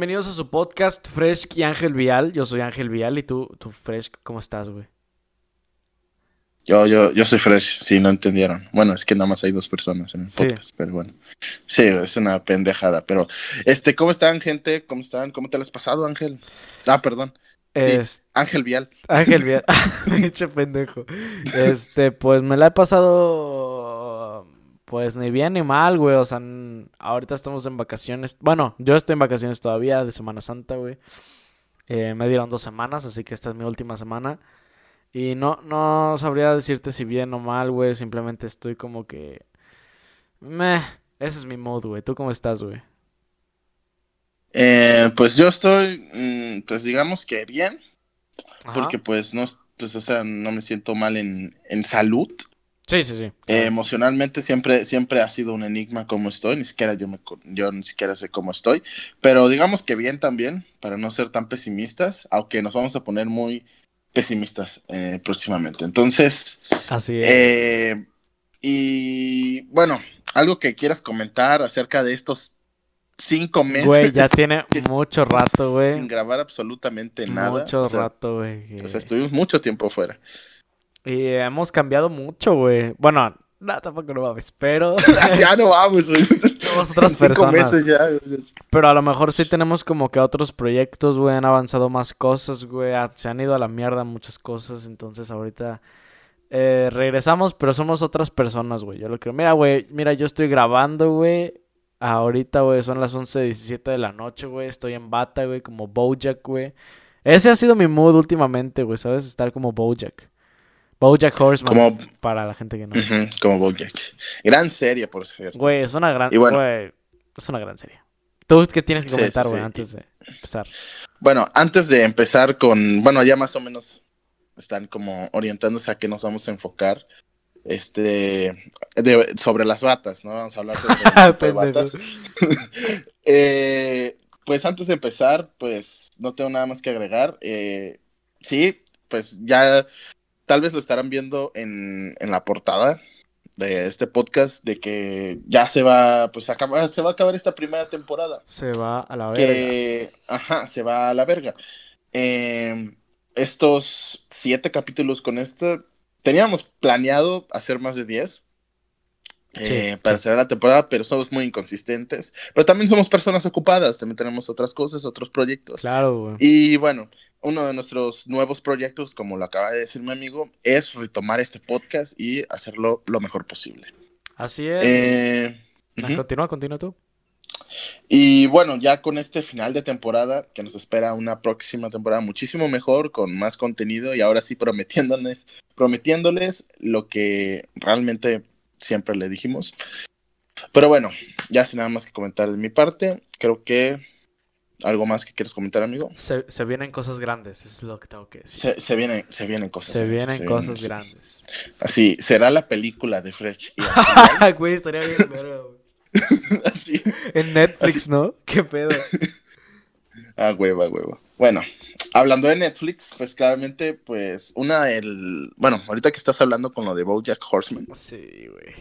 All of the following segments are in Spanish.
Bienvenidos a su podcast Fresh y Ángel Vial. Yo soy Ángel Vial y tú, tú Fresh, ¿cómo estás, güey? Yo, yo, yo soy Fresh, si no entendieron. Bueno, es que nada más hay dos personas en el Sí. podcast, pero bueno. Sí, es una pendejada, pero este, ¿cómo están, gente? ¿Cómo están? ¿Cómo te lo has pasado, Ángel? Ah, perdón. Sí, Es- Ángel Vial. Ángel Vial. Pinche pendejo. Este, pues me la he pasado. Pues ni bien ni mal, güey. O sea, ahorita estamos en vacaciones. Bueno, yo estoy en vacaciones todavía de Semana Santa, güey. Eh, me dieron dos semanas, así que esta es mi última semana. Y no, no sabría decirte si bien o mal, güey. Simplemente estoy como que. Meh. Ese es mi mood, güey. ¿Tú cómo estás, güey? Eh, pues yo estoy, mm, pues digamos que bien, Ajá. porque pues no, pues, o sea, no me siento mal en, en salud. Sí, sí, sí. Eh, emocionalmente siempre, siempre ha sido un enigma cómo estoy, ni siquiera yo, me, yo ni siquiera sé cómo estoy, pero digamos que bien también, para no ser tan pesimistas, aunque nos vamos a poner muy pesimistas eh, próximamente. Entonces, Así es. eh, y bueno, algo que quieras comentar acerca de estos cinco meses Güey, ya tiene mucho rato, güey. sin grabar absolutamente nada. Mucho o sea, rato, güey. o sea, estuvimos mucho tiempo fuera. Y hemos cambiado mucho, güey. Bueno, no, tampoco no mames, pero... Ah, no vamos, güey. Somos otras personas. meses ya. Pero a lo mejor sí tenemos como que otros proyectos, güey. Han avanzado más cosas, güey. ha- Se han ido a la mierda muchas cosas. Entonces ahorita eh, regresamos, pero somos otras personas, güey. Yo lo creo. Mira, güey. Mira, yo estoy grabando, güey. Ahorita, güey, son las 11.17 de la noche, güey. Estoy en bata, güey, como Bojack, güey. Ese ha sido mi mood últimamente, güey, ¿sabes? Estar como Bojack. Bojack Horseman, Como, para la gente que no. Como Bojack. Gran serie, por cierto. Güey, es una gran... Y bueno. güey, es una gran serie. ¿Tú qué tienes que comentar, sí, güey, sí. antes de empezar? Bueno, antes de empezar con, bueno, ya más o menos están como orientándose a qué nos vamos a enfocar. Este, de- sobre las batas, ¿no? Vamos a hablar sobre de batas. Eh, pues antes de empezar, pues no tengo nada más que agregar. Eh, sí, pues ya tal vez lo estarán viendo en, en la portada de este podcast de que ya se va, pues acaba, se va a acabar esta primera temporada Se va a la verga. que, ajá, se va a la verga. Eh, estos siete capítulos con esto, teníamos planeado hacer más de 10 eh, Sí, para sí. cerrar la temporada, pero somos muy inconsistentes. Pero también somos personas ocupadas, también tenemos otras cosas, otros proyectos. Claro, güey. Y bueno, uno de nuestros nuevos proyectos, como lo acaba de decir mi amigo, es retomar este podcast y hacerlo lo mejor posible. Así es. Eh, Ah, ujú. Continúa, continúa tú. Y bueno, ya con este final de temporada, que nos espera una próxima temporada muchísimo mejor, con más contenido y ahora sí prometiéndoles, prometiéndoles lo que realmente siempre le dijimos. Pero bueno, ya sin nada más que comentar de mi parte, creo que algo más que quieres comentar, amigo. Se, se vienen cosas grandes, es lo que tengo que decir. Se, se vienen, se vienen cosas. Se vienen se cosas vienen- grandes. Así, será la película de Fresh. Güey, estaría bien güey. así. En Netflix, ¿no? ¿Qué pedo? Ah, hueva, hueva. Bueno, hablando de Netflix, pues claramente, pues, una del. Bueno, ahorita que estás hablando con lo de Bojack Horseman, Sí, güey.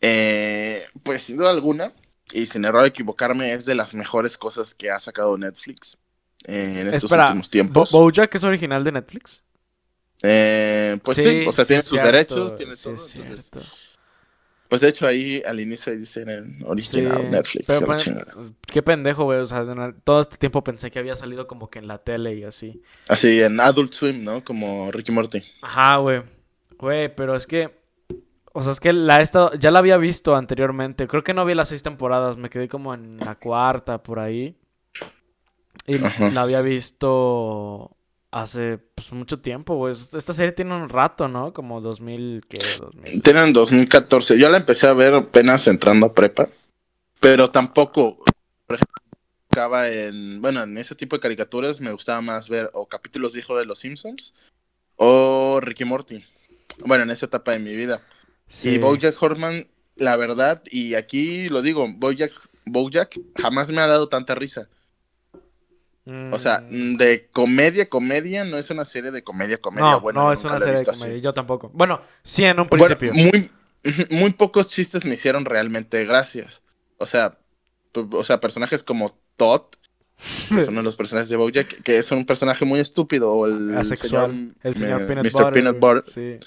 eh, pues sin duda alguna, y sin error de equivocarme, es de las mejores cosas que ha sacado Netflix eh, en estos Espera, últimos Bo tiempos. ¿Bojack es original de Netflix? Eh, pues sí, o sea, tiene sus cierto, derechos, tiene todo. es Entonces, cierto. pues de hecho, ahí al inicio dicen en original Netflix. pero qué pendejo, güey. O sea, todo este tiempo pensé que había salido como que en la tele y así. Así en Adult Swim, ¿no? Como Ricky Morty. Ajá, güey. Güey, pero es que. O sea, es que la he estado. Ya la había visto anteriormente. Creo que no vi las seis temporadas. Me quedé como en la cuarta, por ahí. Y Ajá. la había visto hace pues, mucho tiempo, güey. Esta serie tiene un rato, ¿no? Como 2000, ¿qué? 2000. Tienen 2014. Yo la empecé a ver apenas entrando a prepa. Pero tampoco. Por ejemplo, acaba en. Bueno, en ese tipo de caricaturas me gustaba más ver o capítulos viejos de Los Simpsons o Ricky Morty. Bueno, en esa etapa de mi vida. Sí. Y Bojack Horseman, la verdad, y aquí lo digo, Bojack, Bojack jamás me ha dado tanta risa. O sea, Mm, mm, de comedia, comedia, no es una serie de comedia, comedia no, buena. no es una serie de así. comedia. Yo tampoco. Bueno, sí, en un Bueno, principio. muy, muy pocos chistes me hicieron realmente gracias. O sea, o sea, personajes como Todd que es uno de los personajes de Bojack, que es un personaje muy estúpido, o el Asexual. señor, el señor Peanut Mr. Butter. Peanut. Butter. Sí.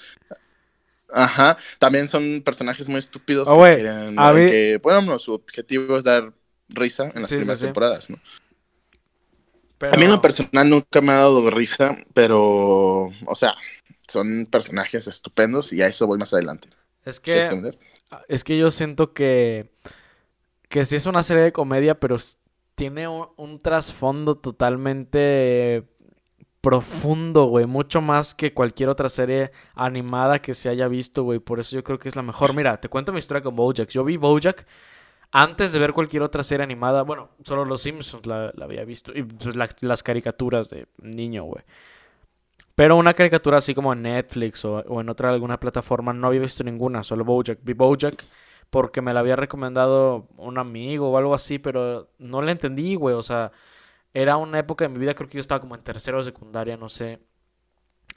Ajá, también son personajes muy estúpidos Ah, que, quieren- a mí- que, bueno, su objetivo es dar risa en las Sí, primeras sí. temporadas, ¿no? Pero... A mí en lo personal nunca me ha dado risa, pero, o sea, son personajes estupendos y a eso voy más adelante. Es ¿Quieres que... Es que yo siento que, que sí es una serie de comedia, pero tiene un, un trasfondo totalmente profundo, güey. Mucho más que cualquier otra serie animada que se haya visto, güey. Por eso yo creo que es la mejor. Mira, te cuento mi historia con Bojack. Yo vi Bojack antes de ver cualquier otra serie animada. Bueno, solo Los Simpsons la, había visto. Y pues, la- las caricaturas de niño, güey. Pero una caricatura así como en Netflix o, o en otra alguna plataforma no había visto ninguna, solo Bojack. Vi Bojack porque me la había recomendado un amigo o algo así, pero no la entendí, güey. O sea, era una época de mi vida, creo que yo estaba como en tercero de secundaria, no sé.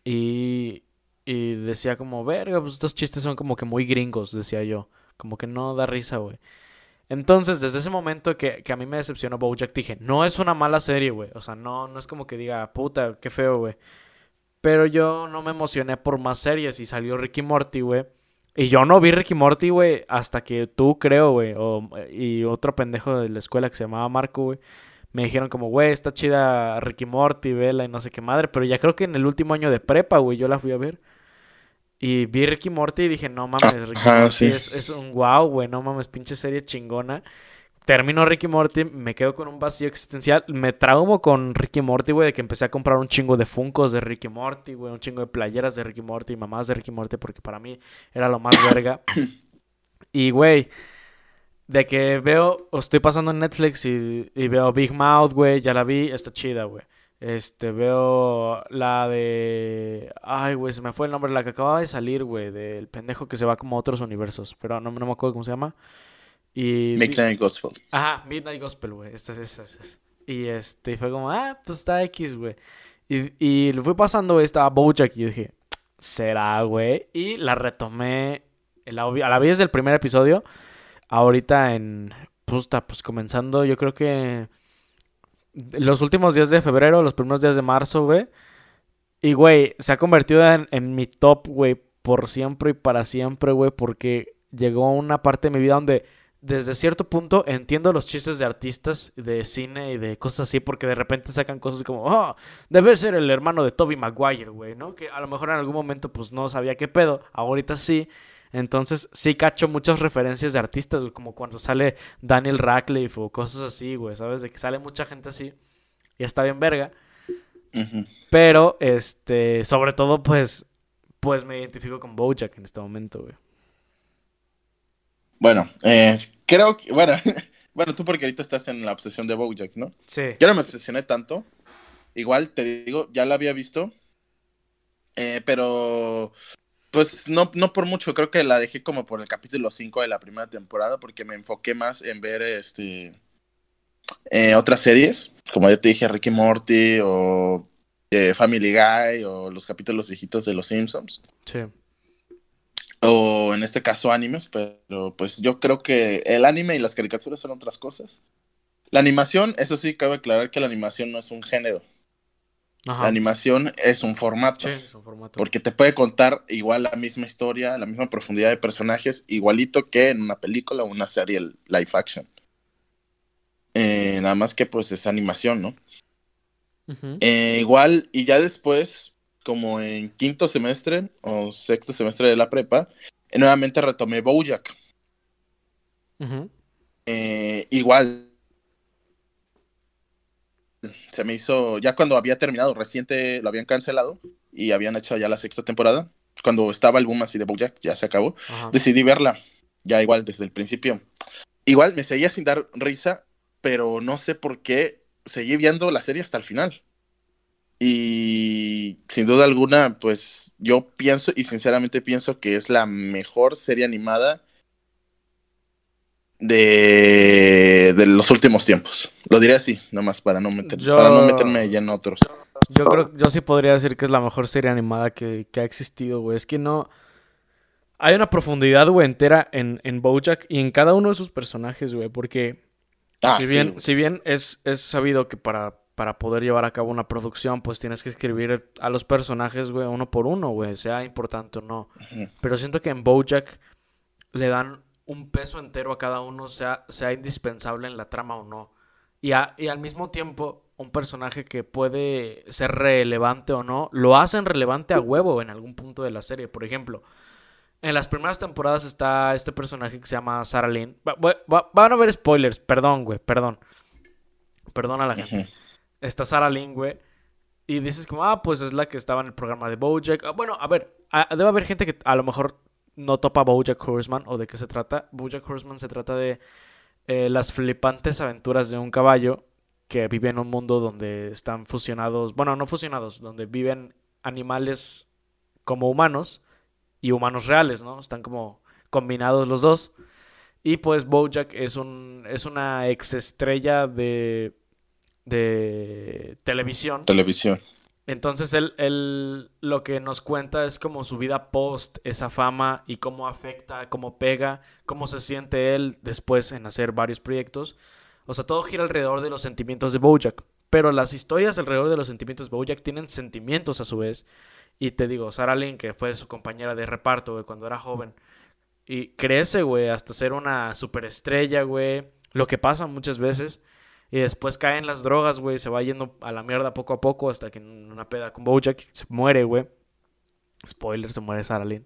Y, y decía como, verga, pues estos chistes son como que muy gringos, decía yo. Como que no da risa, güey. Entonces, desde ese momento que, que a mí me decepcionó Bojack, dije, no es una mala serie, güey. O sea, no, no es como que diga, puta, qué feo, güey. Pero yo no me emocioné por más series y salió Ricky Morty, güey. Y yo no vi Ricky Morty, güey, hasta que tú, creo, güey, o- y otro pendejo de la escuela que se llamaba Marco, güey, me dijeron como, güey, está chida Ricky Morty, vela y no sé qué madre. Pero ya creo que en el último año de prepa, güey, yo la fui a ver. Y vi Ricky Morty y dije, no mames, Ricky Ajá, Morty sí. es, es un wow, güey, no mames, pinche serie chingona. Termino Ricky Morty, me quedo con un vacío existencial. Me traumo con Ricky Morty, güey, de que empecé a comprar un chingo de Funkos de Ricky Morty, güey, un chingo de playeras de Ricky Morty y mamás de Ricky Morty, porque para mí era lo más verga. Y, güey, de que veo, o estoy pasando en Netflix y, y veo Big Mouth, güey, ya la vi, está chida, güey. Este, veo la de... Ay, güey, se me fue el nombre, la que acababa de salir, güey, del pendejo que se va como a otros universos, pero no, no me acuerdo cómo se llama. Y... Midnight Gospel. Ajá, Midnight Gospel, güey. Esta es esa, esa es. Y este, fue como, ah, pues está X, güey. Y, y lo fui pasando, estaba Bojack y yo dije, ¿será, güey? Y la retomé, la, vi- la vi desde el primer episodio. Ahorita en, pues, pues comenzando, yo creo que los últimos días de febrero, los primeros días de marzo, güey. Y, güey, se ha convertido en, mi top, güey, por siempre y para siempre, güey, porque llegó una parte de mi vida donde desde cierto punto entiendo los chistes de artistas de cine y de cosas así, porque de repente sacan cosas como, oh, debe ser el hermano de Toby Maguire, güey, ¿no? Que a lo mejor en algún momento pues no sabía qué pedo, ahorita sí. Entonces sí cacho muchas referencias de artistas, güey, como cuando sale Daniel Radcliffe o cosas así, güey, ¿sabes? De que sale mucha gente así y está bien verga. Pero, este, sobre todo, pues, pues me identifico con Bojack en este momento, güey. Bueno, eh, creo que, bueno, bueno, tú porque ahorita estás en la obsesión de Bojack, ¿no? Sí. Yo no me obsesioné tanto. Igual te digo, ya la había visto. Eh, pero pues no, no por mucho, creo que la dejé como por el capítulo 5 de la primera temporada porque me enfoqué más en ver este eh, otras series, como ya te dije, Ricky Morty o eh, Family Guy o los capítulos viejitos de Los Simpsons Sí. o en este caso animes, pero pues yo creo que el anime y las caricaturas son otras cosas. La animación, eso sí, cabe aclarar que la animación no es un género. Ajá. La animación es un formato. Sí, es un formato. Porque te puede contar igual la misma historia, la misma profundidad de personajes, igualito que en una película o una serie live action. Eh, nada más que pues es animación, ¿no? Eh, igual, y ya después, como en quinto semestre o sexto semestre de la prepa, eh, nuevamente retomé Bojack. Igual, se me hizo, ya cuando había terminado, reciente lo habían cancelado y habían hecho ya la sexta temporada, cuando estaba el boom así de Bojack, ya se acabó, Ajá. decidí verla, ya igual desde el principio. Igual me seguía sin dar risa, pero no sé por qué seguí viendo la serie hasta el final. Y sin duda alguna, pues yo pienso y sinceramente pienso que es la mejor serie animada de, de los últimos tiempos. Lo diré así, nomás para no, meter, Yo- para no meterme ya en otros. Yo creo, yo sí podría decir que es la mejor serie animada que, que ha existido, güey. Es que no. Hay una profundidad, güey, entera en, en Bojack y en cada uno de sus personajes, güey. Porque Ah, si bien, si bien es, es sabido que para, para poder llevar a cabo una producción, pues tienes que escribir a los personajes, güey, uno por uno, güey, sea importante o no. Pero siento que en Bojack le dan un peso entero a cada uno, sea, sea indispensable en la trama o no. Y, a- y al mismo tiempo, un personaje que puede ser relevante o no, lo hacen relevante a huevo en algún punto de la serie. Por ejemplo, en las primeras temporadas está este personaje que se llama Sarah Lynn. Va- va- va- van a haber spoilers, perdón, güey, perdón. Perdón a la gente. Está Sarah Lynn, güey. Y dices como, ah, pues es la que estaba en el programa de Bojack. Ah, bueno, a ver, debe haber gente que a lo mejor no topa Bojack Horseman o de qué se trata. Bojack Horseman se trata de eh, las flipantes aventuras de un caballo que vive en un mundo donde están fusionados, bueno, no fusionados, donde viven animales como humanos y humanos reales, ¿no? Están como combinados los dos. Y pues Bojack es un es una ex estrella de de televisión. Televisión. Entonces él, él lo que nos cuenta es como su vida post esa fama y cómo afecta, cómo pega, cómo se siente él después en hacer varios proyectos. O sea, todo gira alrededor de los sentimientos de Bojack. Pero las historias alrededor de los sentimientos de Bojack tienen sentimientos a su vez. Y te digo, Sarah Lynn, que fue su compañera de reparto, cuando era joven. Y crece, güey, hasta ser una superestrella, güey. Lo que pasa muchas veces. Y después cae en las drogas, güey. Se va yendo a la mierda poco a poco hasta que en una peda con Bojack se muere, güey. Spoiler, se muere Sarah Lynn.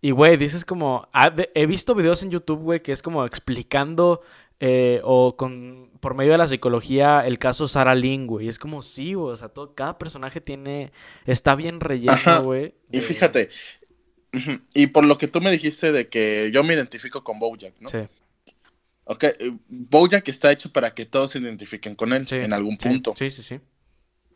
Y, güey, dices como... ah, he visto videos en YouTube, güey, que es como explicando eh, o con por medio de la psicología el caso Sarah Lynn, güey. Y es como, sí, güey. O sea, todo, cada personaje tiene... Está bien Ajá. relleno, güey. Y fíjate, y por lo que tú me dijiste de que yo me identifico con Bojack, ¿no? Sí, Ok, eh, Bojack está hecho para que todos se identifiquen con él sí, en algún punto, Sí, sí, sí.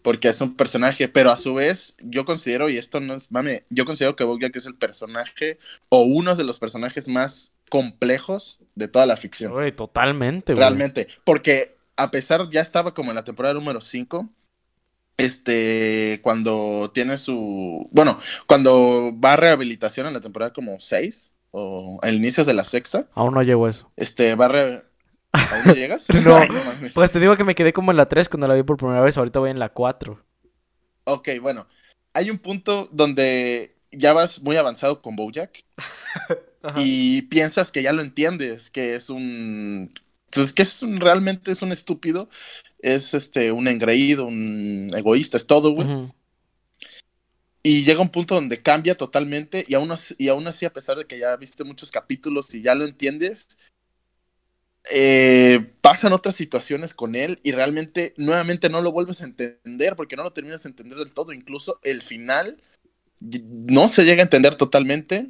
porque es un personaje, pero a su vez yo considero, y esto no es, mame, yo considero que Bojack es el personaje o uno de los personajes más complejos de toda la ficción, Güey, totalmente, güey. realmente, porque a pesar, ya estaba como en la temporada número 5, este, cuando tiene su, bueno, cuando va a rehabilitación en la temporada como 6, o al inicio de la sexta, Aún no llego a eso. este, va a re- ¿Aún no llegas? No. Ay, mames. Pues te digo que me quedé como en la 3 cuando la vi por primera vez. Ahorita voy en la 4. Ok, bueno. Hay un punto donde ya vas muy avanzado con Bojack y piensas que ya lo entiendes, que es un... Entonces, que es un, realmente es un estúpido, es este, un engreído, un egoísta, es todo, güey. Y llega un punto donde cambia totalmente y aún, así- y aún así, a pesar de que ya viste muchos capítulos y ya lo entiendes, eh, pasan otras situaciones con él y realmente nuevamente no lo vuelves a entender porque no lo terminas de entender del todo. Incluso el final no se llega a entender totalmente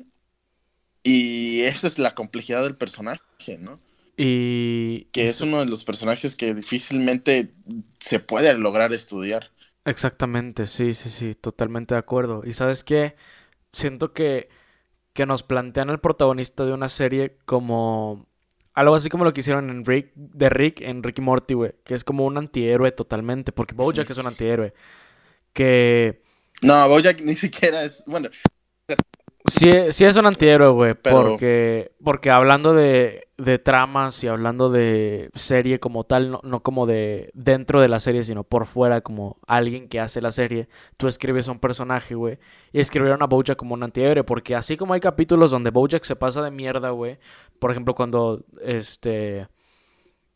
y esa es la complejidad del personaje, ¿no? Y... Que es uno de los personajes que difícilmente se puede lograr estudiar. Exactamente, sí, sí, sí, totalmente de acuerdo. Y sabes qué, siento que, que nos plantean al protagonista de una serie como algo así como lo que hicieron en Rick, de Rick en Rick y Morty, güey, que es como un antihéroe totalmente, porque Bojack es un antihéroe, que No, Bojack ni siquiera es, bueno, sí, sí es un antihéroe, güey, Pero- porque, porque hablando de, de tramas y hablando de serie como tal, no, no como de dentro de la serie, sino por fuera, como alguien que hace la serie, tú escribes a un personaje, güey, y escribieron a Bojack como un antihéroe, porque así como hay capítulos donde Bojack se pasa de mierda, güey, por ejemplo, cuando, este...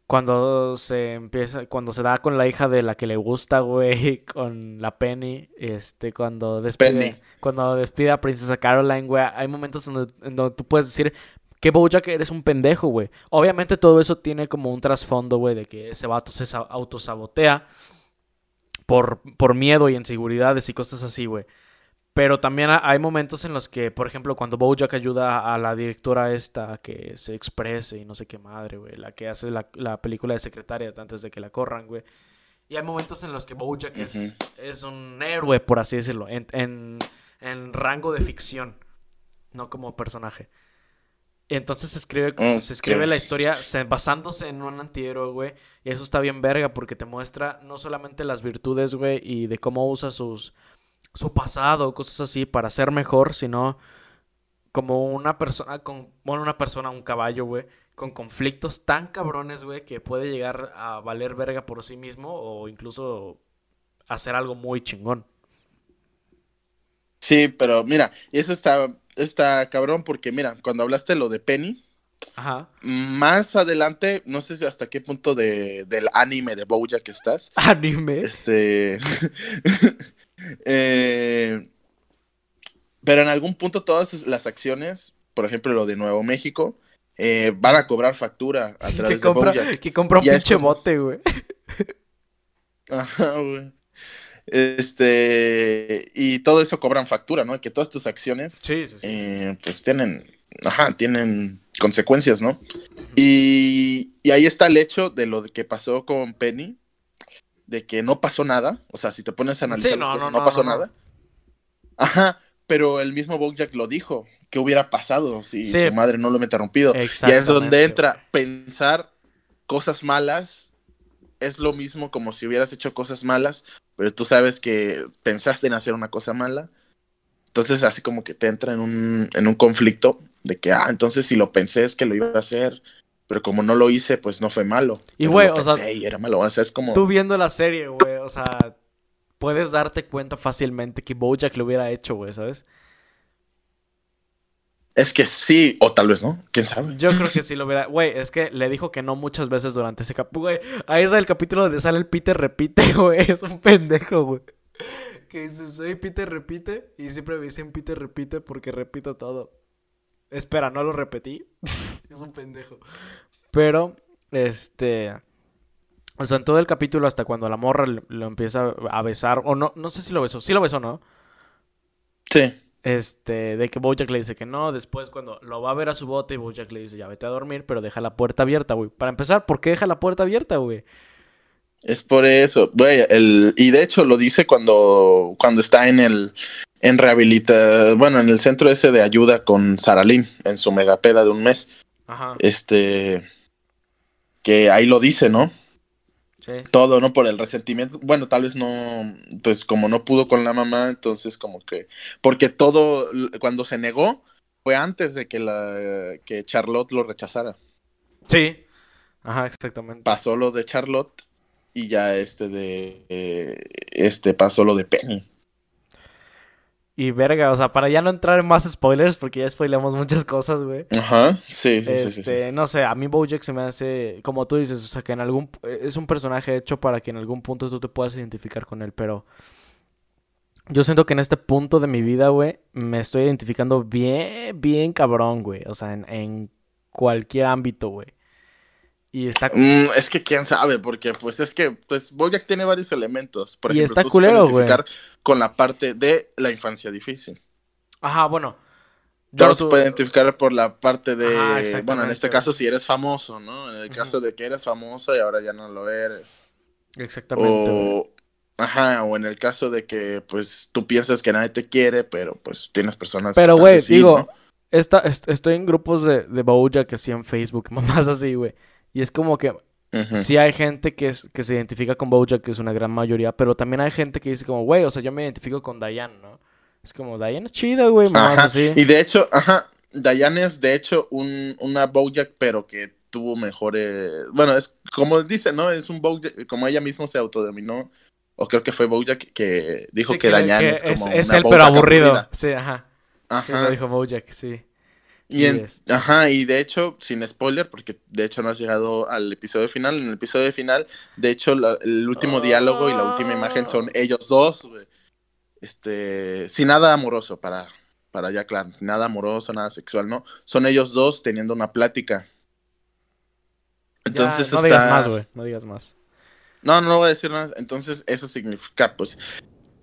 Cuando se empieza, cuando se da con la hija de la que le gusta, güey, con la Penny, este, cuando despide, Penny. cuando despide a Princesa Caroline, güey, hay momentos en donde, en donde tú puedes decir que Bojack eres un pendejo, güey. Obviamente todo eso tiene como un trasfondo, güey, de que ese vato se sa- autosabotea por, por miedo y inseguridades y cosas así, güey. Pero también ha- hay momentos en los que, por ejemplo, cuando Bojack ayuda a la directora esta a que se exprese y no sé qué madre, güey, la que hace la, la película de secretaria antes de que la corran, güey. Y hay momentos en los que Bojack es, Ujú. es un héroe, por así decirlo, en, en, en rango de ficción, no como personaje. Y entonces se escribe, se escribe la historia se- basándose en un antihéroe, güey. Y eso está bien verga porque te muestra no solamente las virtudes, güey, y de cómo usa sus, su pasado, cosas así, para ser mejor, sino como una persona con, bueno, una persona, un caballo, güey, con conflictos tan cabrones, güey, que puede llegar a valer verga por sí mismo o incluso hacer algo muy chingón. Sí, pero mira, eso está, está cabrón porque mira, cuando hablaste lo de Penny, Ajá. más adelante, no sé si hasta qué punto de, del anime de Bojack estás. Anime. Este. eh, pero en algún punto todas las acciones, por ejemplo lo de Nuevo México, eh, van a cobrar factura a que, través de compra, Bojack. que compra un pinche como- bote, güey. Ajá, güey. Este. Y todo eso cobran factura, ¿no? Que todas tus acciones, Sí, sí, sí. eh, pues tienen. Ajá, tienen consecuencias, ¿no? Y, y ahí está el hecho de lo que pasó con Penny, de que no pasó nada. O sea, si te pones a analizar Sí, las no, cosas, no, no, no, pasó nada. Ajá, pero el mismo Bojack lo dijo. ¿Qué hubiera pasado si Sí. su madre no lo hubiera interrumpido? Y es donde entra pensar cosas malas. Es lo mismo como si hubieras hecho cosas malas, pero tú sabes que pensaste en hacer una cosa mala. Entonces así como que te entra en un, en un conflicto de que, ah, entonces si lo pensé es que lo iba a hacer, pero como no lo hice, pues no fue malo. Y, güey, o sea, y era malo. O sea, es como... Tú viendo la serie, güey, o sea, puedes darte cuenta fácilmente que Bojack lo hubiera hecho, güey, ¿sabes? Es que sí, o tal vez no, quién sabe. Yo creo que sí lo hubiera. Güey, es que le dijo que no muchas veces durante ese capítulo. Güey, ahí es el capítulo donde sale el Peter repite, güey. Es un pendejo, güey. Que dice, soy Peter repite. Y siempre me dicen Peter repite porque repito todo. Espera, no lo repetí. es un pendejo. Pero, este. O sea, en todo el capítulo, hasta cuando la morra lo, empieza a besar. O no, no sé si lo besó. Sí lo besó, ¿no? Sí. Este, de que Bojack le dice que no, después cuando lo va a ver a su bote Bojack le dice, ya vete a dormir, pero deja la puerta abierta, güey. Para empezar, ¿por qué deja la puerta abierta, güey? Es por eso, güey, el, y de hecho lo dice cuando, cuando está en el, en rehabilita, bueno, en el centro ese de ayuda con Saralín, en su megapeda de un mes, Ajá. este, que ahí lo dice, ¿no? Sí. Todo, ¿no? Por el resentimiento, bueno, tal vez no, pues como no pudo con la mamá, entonces como que, porque todo, cuando se negó, fue antes de que la, que Charlotte lo rechazara. Sí. Ajá, exactamente. Pasó lo de Charlotte y ya este de, eh, este pasó lo de Penny. Y verga, o sea, para ya no entrar en más spoilers, porque ya spoilamos muchas cosas, güey. Ajá, sí, sí, sí, sí, sí. Este, no sé, a mí Bojack se me hace, como tú dices, o sea, que en algún, es un personaje hecho para que en algún punto tú te puedas identificar con él, pero yo siento que en este punto de mi vida, güey, me estoy identificando bien, bien cabrón, güey, o sea, en, en cualquier ámbito, güey. Y está, Mm, es que quién sabe, porque pues es que pues Bojack tiene varios elementos. Por Y ejemplo, está culero, güey. identificar con la parte de la infancia difícil. ajá, bueno. Yo yo se puede identificar por la parte de, Ajá, bueno, en este caso si eres famoso, ¿no? En el caso de que eres famoso y ahora ya no lo eres. Exactamente. O, ajá, o en el caso de que pues tú piensas que nadie te quiere, pero pues tienes personas que Pero, güey, digo, ¿no? esta- est- estoy en grupos de, de Bojack así en Facebook, mamás así, güey. Y es como que sí hay gente que, es, que se identifica con Bojack, que es una gran mayoría, pero también hay gente que dice como, güey, o sea, yo me identifico con Diane, ¿no? Es como, Diane es chida, güey, Ajá, así. Y de hecho, ajá, Diane es de hecho un, una Bojack, pero que tuvo mejores. Bueno, es como dice, ¿no? Es un Bojack, como ella misma se autodominó, o creo que fue Bojack que dijo Sí, que, le- Diane que es como. es una él, pero aburrido. aburrida. Sí, ajá. Sí, lo Ajá. dijo Bojack, sí. Y en- ajá, y de hecho, sin spoiler, porque de hecho no has llegado al episodio final. En el episodio final, de hecho, la- el último diálogo y la última imagen son ellos dos. Este, sin nada amoroso, para, para ya claro, nada amoroso, nada sexual, ¿no? Son ellos dos teniendo una plática. Entonces Ya, no está... digas más, güey, no digas más. No, no voy a decir nada. Entonces eso significa, pues,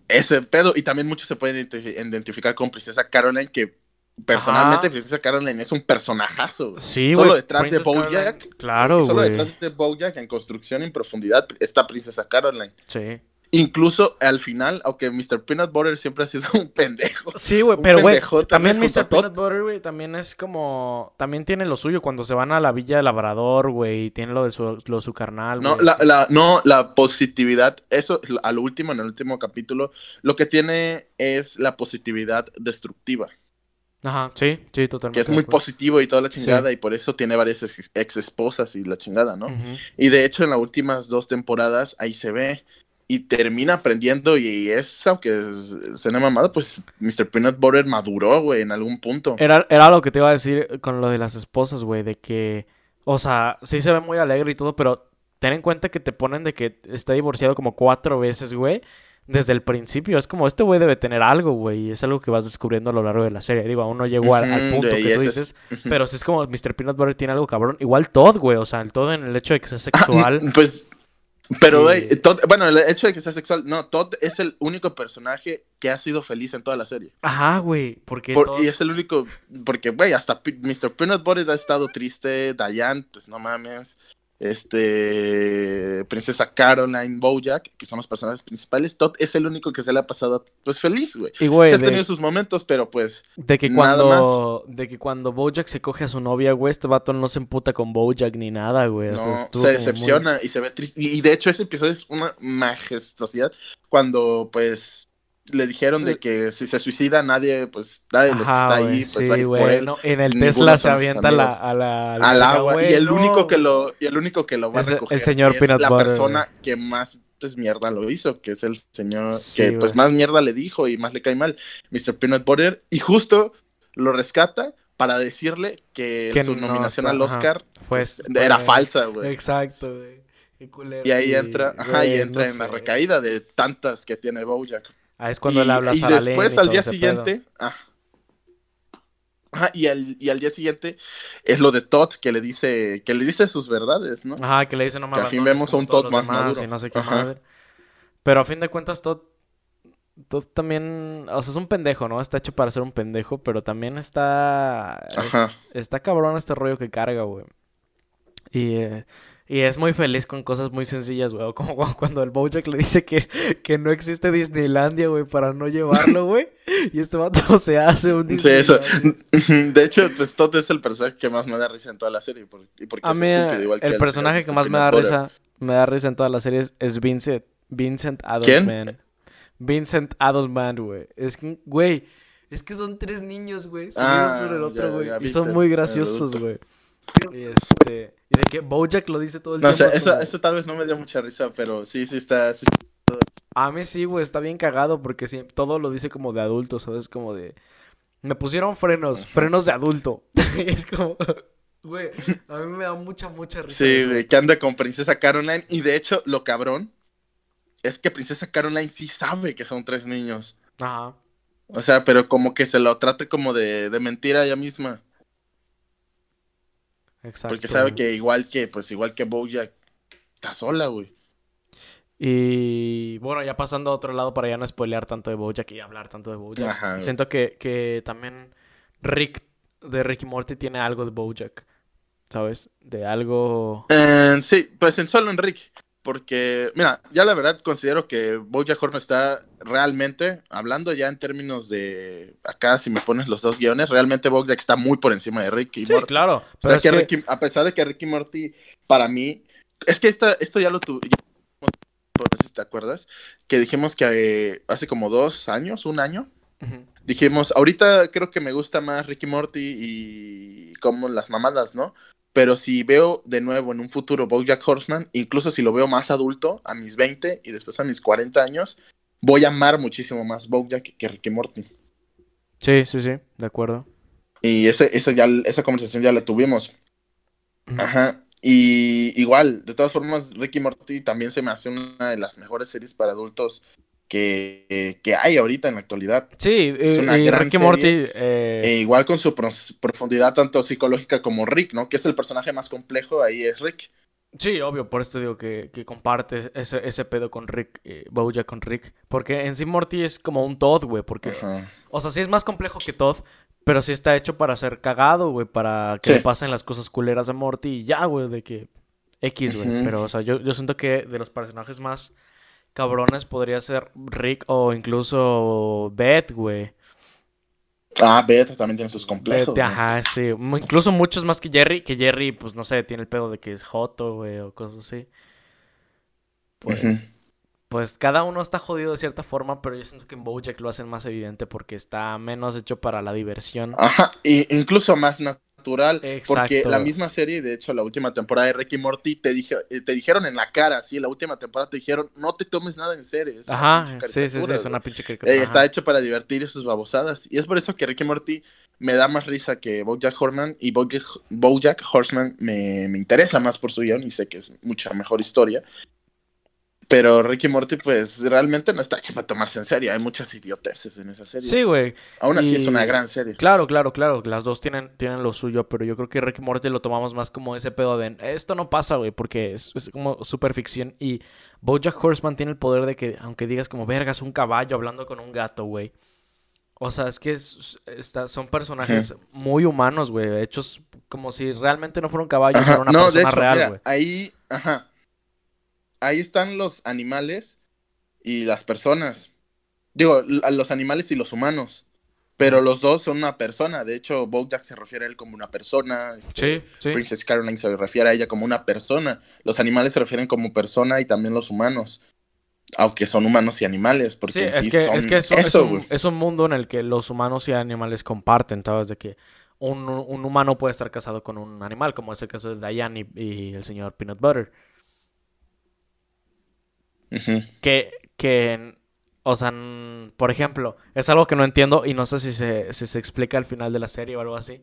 ese pedo. Y también muchos se pueden identi- identificar con Princesa Caroline, que personalmente Ajá. Princesa Caroline es un personajazo. güey. Sí, Solo detrás de Princess Caroline, Bojack. Claro, Solo detrás de Bojack, en construcción en profundidad, está Princesa Caroline. Sí. Incluso al final, aunque Mr. Peanut Butter siempre ha sido un pendejo. Sí, güey, pero güey, también Mr. Peanut Butter, güey, también es como, también tiene lo suyo cuando se van a la Villa de Labrador, güey, y tiene lo de su, lo de su carnal, No la, la- no, la positividad, eso al último, en el último capítulo, lo que tiene es la positividad destructiva. Ajá, sí, sí, totalmente. Que es muy positivo y toda la chingada, y por eso tiene varias ex, ex esposas y la chingada, ¿no? Y de hecho, en las últimas dos temporadas, ahí se ve. Y termina aprendiendo, y es, aunque es- suene mamado, pues Mr. Peanut Butter maduró, güey, en algún punto. Era, era lo que te iba a decir con lo de las esposas, güey, de que, o sea, sí se ve muy alegre y todo, pero ten en cuenta que te ponen de que está divorciado como cuatro veces, güey, desde el principio. Es como, este güey debe tener algo, güey, y es algo que vas descubriendo a lo largo de la serie. Digo, aún no llegó al, punto que tú es- dices, pero sí es como Mr. Peanut Butter tiene algo cabrón. Igual Todd, güey, o sea, el Todd en el hecho de que sea sexual. Pues, pero, Sí. güey, Todd- bueno, el hecho de que sea sexual, no, Todd es el único personaje que ha sido feliz en toda la serie. Ajá, güey, porque Por- Todd- y es el único, porque, güey, hasta P- Mr. Peanut Butter ha estado triste, Diane, pues no mames, este, Princesa Caroline, Bojack, que son los personajes principales, Todd es el único que se le ha pasado, pues, feliz, güey. y, güey, Se ha tenido sus momentos, pero pues, De que Nada cuando, de que cuando Bojack se coge a su novia, güey, este vato no se emputa con Bojack ni nada, güey. O sea, se muy- decepciona y se ve triste. Y, y de hecho ese episodio es una majestuosidad cuando pues le dijeron de que si se suicida nadie, pues nadie de los que está ahí, pues sí, va a ir güey, por él. no, en el Ninguno Tesla se avienta la, a la al agua y el no, único que lo y el único que lo va a Es el- recoger señor es la Butter, persona que más pues mierda lo hizo, que es el señor Sí, que pues más mierda le dijo y más le cae mal, Mr. Peanut Butter y justo lo rescata para decirle que, Que su no nominación está- al Oscar pues, era falsa, güey. Exacto, güey. Y ahí entra, ajá, y entra en la recaída de tantas que tiene Bojack. Ah, es cuando y, le hablas y a la después al día siguiente, ah, ajá, y al, y al día siguiente es lo de Todd que le dice, que le dice sus verdades, ¿no? Ajá, que le dice no me Que al fin vemos a un Todd más demás maduro. y no sé qué Ajá. madre. Pero a fin de cuentas, Todd, Todd también, o sea, es un pendejo, ¿no? Está hecho para ser un pendejo, pero también está... es- Ajá. está cabrón este rollo que carga, güey. Y, eh, y es muy feliz con cosas muy sencillas, güey. Como cu- cuando el Bojack le dice que, que no existe Disneylandia, güey, para no llevarlo, güey. Y este vato se hace un Sí, eso. De hecho, pues Todd es el personaje que más me da risa en toda la serie. Y porque A es mí, estúpido, igual que el personaje que más me da risa, me da risa en todas las series es Vincent, Vincent ¿Quién? Adultman. Vincent Adultman, güey. Es que, güey, es que son tres niños, güey, subidos Ah, sobre el otro, güey. Y son muy el graciosos, güey. Y este, y de que Bojack lo dice todo el No tiempo. sé, es eso, como- eso tal vez no me dio mucha risa, pero sí, sí está. sí- A mí sí, güey, está bien cagado porque sí, todo lo dice como de adulto, ¿sabes? Como de... Me pusieron frenos, frenos de adulto. es como... Güey, a mí me da mucha, mucha risa. Sí, güey, que anda con Princesa Caroline. Y de hecho, lo cabrón es que Princesa Caroline sí sabe que son tres niños. Ajá. O sea, pero como que se lo trate como de, de mentira ella misma. Exacto. Porque sabe que igual que, pues igual que Bojack, está sola, güey. Y bueno, ya pasando a otro lado para ya no spoilear tanto de Bojack y hablar tanto de Bojack. Ajá. Siento que, que también Rick de Rick y Morty tiene algo de Bojack. ¿Sabes? De algo... Eh, sí, pues en solo en Rick. Porque, mira, ya la verdad considero que Bojack Horseman está realmente, hablando ya en términos de, acá si me pones los dos guiones, realmente Bojack está muy por encima de Rick y Sí, Morty. claro. O Pero sea, es que que- Ricky- a pesar de que Ricky Morty, para mí, es que esta, esto ya lo tuve, no sé si te acuerdas, que dijimos que eh, hace como dos años, un año, dijimos, ahorita creo que me gusta más Ricky Morty y como las mamadas, ¿no? Pero si veo de nuevo en un futuro Bojack Horseman, incluso si lo veo más adulto, a mis 20 y después a mis 40 años, voy a amar muchísimo más Bojack que Ricky Morty. Sí, sí, sí. De acuerdo. Y ese, eso ya, esa conversación ya la tuvimos. Ajá. Y igual, de todas formas, Ricky Morty también se me hace una de las mejores series para adultos que, que hay ahorita en la actualidad. Sí, Es y- una y gran Rick y serie. Morty... eh, E igual con su profundidad tanto psicológica como Rick, ¿no? Que es el personaje más complejo, ahí es Rick. Sí, obvio, por esto digo que, que comparte ese, ese pedo con Rick, eh, Bojack con Rick. Porque en sí Morty es como un Todd, güey. Porque, Ajá. o sea, sí es más complejo que Todd, pero sí está hecho para ser cagado, güey. Para que Sí. le pasen las cosas culeras a Morty y ya, güey, de que X, güey. Pero, o sea, yo, yo siento que de los personajes más cabrones podría ser Rick o incluso Beth, güey. Ah, Beth también tiene sus complejos. Ajá, sí. Incluso muchos más que Jerry, que Jerry, pues no sé, tiene el pedo de que es Joto, güey, o cosas así. Pues. Pues cada uno está jodido de cierta forma, pero yo siento que en Bojack lo hacen más evidente porque está menos hecho para la diversión. Ajá, e incluso más natural, porque Exacto. la misma serie, de hecho, la última temporada de Ricky Morty, te, dije, eh, te dijeron en la cara, sí, la última temporada te dijeron, no te tomes nada en serio. es Ajá, sí, sí, es güey". una pinche Eh, caricatura. está hecho para divertir sus babosadas. Y es por eso que Ricky Morty me da más risa que Bojack Horseman y Bojack, Bojack Horseman me, me interesa más por su guion y sé que es mucha mejor historia. Pero Ricky Morty, pues realmente no está hecho para tomarse en serio. Hay muchas idioteces en esa serie. Sí, güey. Aún así es una gran serie. Claro, claro, claro. Las dos tienen, tienen lo suyo, pero yo creo que Rick y Morty lo tomamos más como ese pedo de esto no pasa, güey, porque es, es como super ficción. Y Bojack Horseman tiene el poder de que, aunque digas como vergas, un caballo hablando con un gato, güey. O sea, es que es- está- son personajes muy humanos, güey. Hechos como si realmente no fuera un caballo, Ajá, fuera una No, de persona hecho, real, güey. ahí, ajá. Ahí están los animales y las personas. Digo, los animales y los humanos. Pero los dos son una persona. De hecho, Bojack se refiere a él como una persona. este, Sí, sí. Princess Caroline se refiere a ella como una persona. Los animales se refieren como persona y también los humanos. Aunque son humanos y animales, porque Sí, en es sí que, son es, que es, un- es eso, un, es un mundo en el que los humanos y animales comparten, ¿sabes? De que un, un humano puede estar casado con un animal, como es el caso de Diane y, y el señor Peanut Butter. Que, que, o sea, por ejemplo, es algo que no entiendo y no sé si se, si se explica al final de la serie o algo así.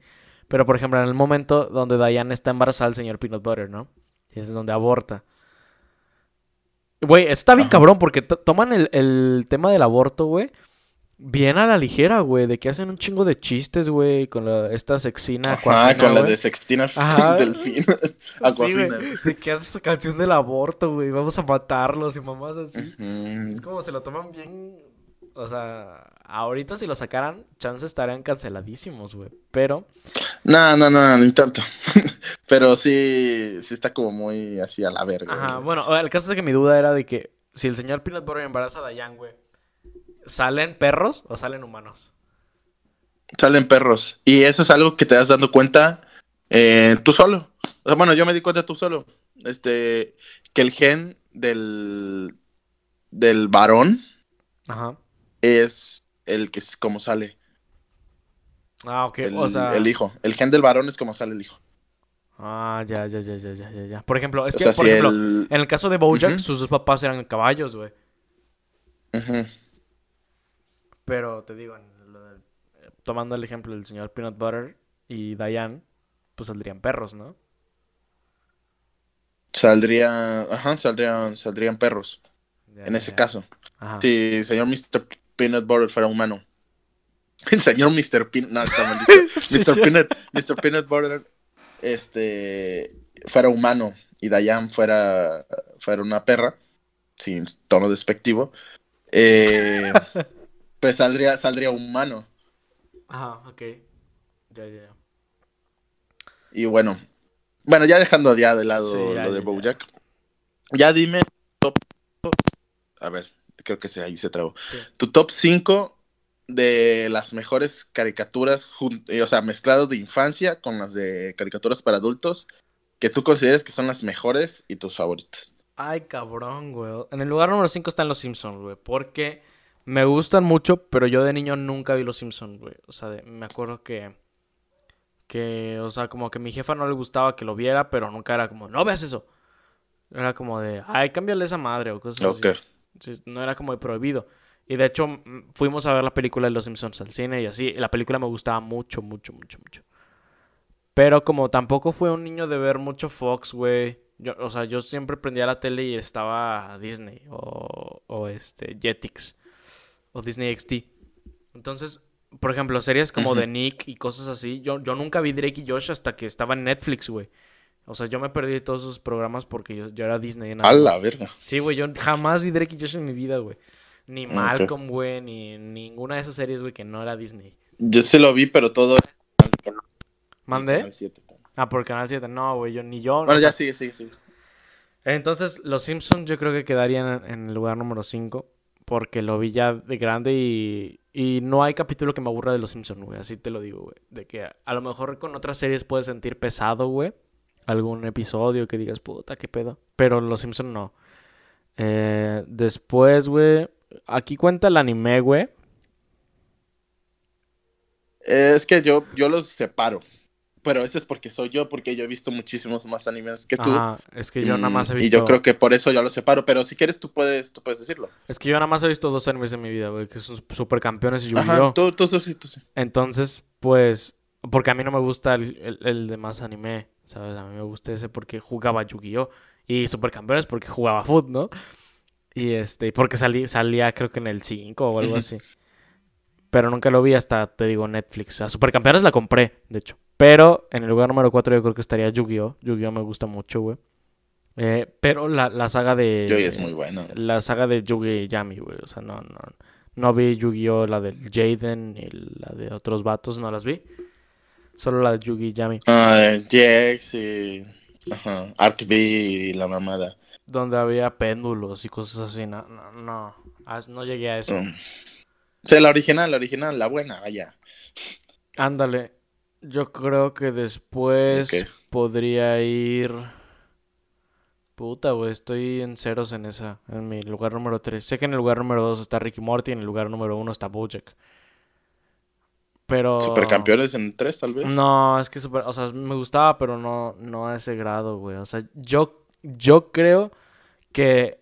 Pero, por ejemplo, en el momento donde Diane está embarazada del señor Peanut Butter, ¿no? Y es donde aborta. Güey, está bien Ajá. cabrón porque to- toman el, el tema del aborto, güey. Bien a la ligera, güey. De que hacen un chingo de chistes, güey. Con la- esta sexina Ajá, con la de Sextina Ajá. Delfín. Sí, Aquafina. güey. De que hace su canción del aborto, güey. Vamos a matarlos y mamás así. Es como se lo toman bien. O sea, ahorita si lo sacaran, chances estarían canceladísimos, güey. Pero, No, no, no, ni tanto. Pero sí, sí está como muy así a la verga. ajá, bueno, el caso es que mi duda era de que si el señor Peanut Butter embaraza a Diane, güey, ¿salen perros o salen humanos? Salen perros. Y eso es algo que te das dando cuenta eh, tú solo. O sea, bueno, yo me di cuenta tú solo. Este, que el gen del, del varón Ajá. es el que es como sale Ah, ok. el, o sea. el hijo. El gen del varón es como sale el hijo. Ah, ya, ya, ya, ya, ya, ya. Por ejemplo, es o que, sea, por si ejemplo, el... en el caso de Bojack, sus, sus papás eran caballos, güey. Ujú. Pero te digo, tomando el ejemplo del señor Peanut Butter y Diane, pues saldrían perros, ¿no? Saldría, ajá, saldrían, saldrían perros, Ya, en ya, ese ya. caso. Ajá. Si el señor Mr. Peanut Butter fuera humano. El señor Mr. Peanut, no, está maldito. Sí, Mr. Peanut, Mr. Peanut Butter, este, fuera humano y Diane fuera, fuera una perra, sin tono despectivo, eh, pues saldría, saldría humano. Ajá, ok. Ya, ya, ya. Y bueno, bueno, ya dejando ya de lado Sí, ya, lo de ya, ya. Bojack, ya dime top, a ver, creo que se, ahí se trabó. Sí. Tu top 5 de las mejores caricaturas, eh, o sea, mezclados de infancia con las de caricaturas para adultos, que tú consideres que son las mejores y tus favoritas. Ay, cabrón, güey. En el lugar número 5 están los Simpsons, güey. Porque me gustan mucho, pero yo de niño nunca vi los Simpsons, güey. O sea, de- me acuerdo que. Que, o sea, como que a mi jefa no le gustaba que lo viera, pero nunca era como, no veas eso. Era como de, ay, cámbiale esa madre o cosas así. Sí, no era como de prohibido. Y de hecho, fuimos a ver la película de Los Simpsons al cine y así. Y la película me gustaba mucho, mucho, mucho, mucho. Pero como tampoco fue un niño de ver mucho Fox, güey. Yo, o sea, yo siempre prendía la tele y estaba Disney o, o este Jetix o Disney XD. Entonces, por ejemplo, series como de Nick y cosas así, yo, yo nunca vi Drake y Josh hasta que estaba en Netflix, güey. O sea, yo me perdí de todos esos programas porque yo, yo era Disney. nada A la más. verga. Sí, güey, yo jamás vi Drake y Josh en mi vida, güey. Ni. Malcolm, güey, ni ninguna de esas series, güey, que no era Disney. Yo sí lo vi, pero todo. ¿Mandé? Canal 7 también. Ah, por Canal 7. No, güey, yo ni yo. Bueno, o sea, ya sigue, sigue, sigue. Entonces, Los Simpsons yo creo que quedarían en el lugar número 5. Porque lo vi ya de grande y, y no hay capítulo que me aburra de Los Simpsons, güey. Así te lo digo, güey. De que a, lo mejor con otras series puedes sentir pesado, güey. Algún episodio que digas, puta, qué pedo. Pero Los Simpsons no. Eh, después, güey. Aquí cuenta el anime, güey. Es que yo, yo los separo. Pero eso es porque soy yo, porque yo he visto muchísimos más animes que tú. Ajá, es que yo nada más he visto. Y yo creo que por eso yo los separo. Pero si quieres, tú puedes, tú puedes decirlo. Es que yo nada más he visto dos animes en mi vida, güey. Que son Supercampeones y Ajá, Yu-Gi-Oh! tú, tú, tú sí, tú sí. Entonces, pues. Porque a mí no me gusta el, el, el de más anime, ¿sabes? A mí me gusta ese porque jugaba Yu-Gi-Oh! Y Supercampeones porque jugaba Foot, ¿no? Y este, porque salí, salía creo que en el 5 o algo así. Pero nunca lo vi hasta, te digo, Netflix. O sea, Supercampeones la compré, de hecho. Pero en el lugar número 4 yo creo que estaría Yu-Gi-Oh! Yu-Gi-Oh! me gusta mucho, güey. Eh, pero la, la saga de... Yo es muy bueno. La saga de Yugi Yami, güey. O sea, no, no, no vi Yu-Gi-Oh! la del Jaden y la de otros vatos, no las vi. Solo la de Yugi Yami. Ah, Jax y. Ajá. Y la mamada. Donde había péndulos y cosas así. No, no, no. Ah, no llegué a eso. Sí, la original, la original, la buena, vaya. Ándale. Yo creo que después podría ir. Puta, güey. Estoy en ceros en esa. En mi lugar número 3. Sé que en el lugar número 2 está Ricky Morty. Y en el lugar número 1 está Bojack. Pero. Supercampeones en tres, tal vez. No, es que super, o sea, me gustaba, pero no, no a ese grado, güey. O sea, yo, yo creo que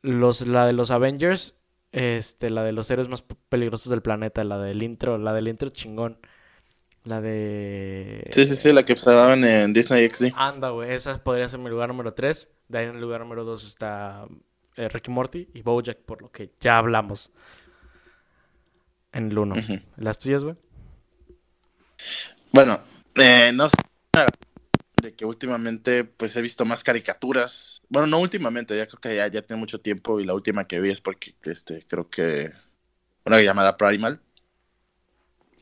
los, la de los Avengers, este, la de los héroes más peligrosos del planeta, la del intro, la del intro chingón. La de... Sí, sí, sí, la que pasaban en Disney XD. Anda, güey, esa podría ser mi lugar número 3. De ahí en el lugar número 2 está eh, Ricky Morty y Bojack, por lo que ya hablamos. En el 1. Ujú. ¿Las tuyas, güey? Bueno, eh, no sé de que últimamente pues he visto más caricaturas. Bueno, no últimamente, ya creo que ya, ya tiene mucho tiempo y la última que vi es porque este creo que una llamada Primal.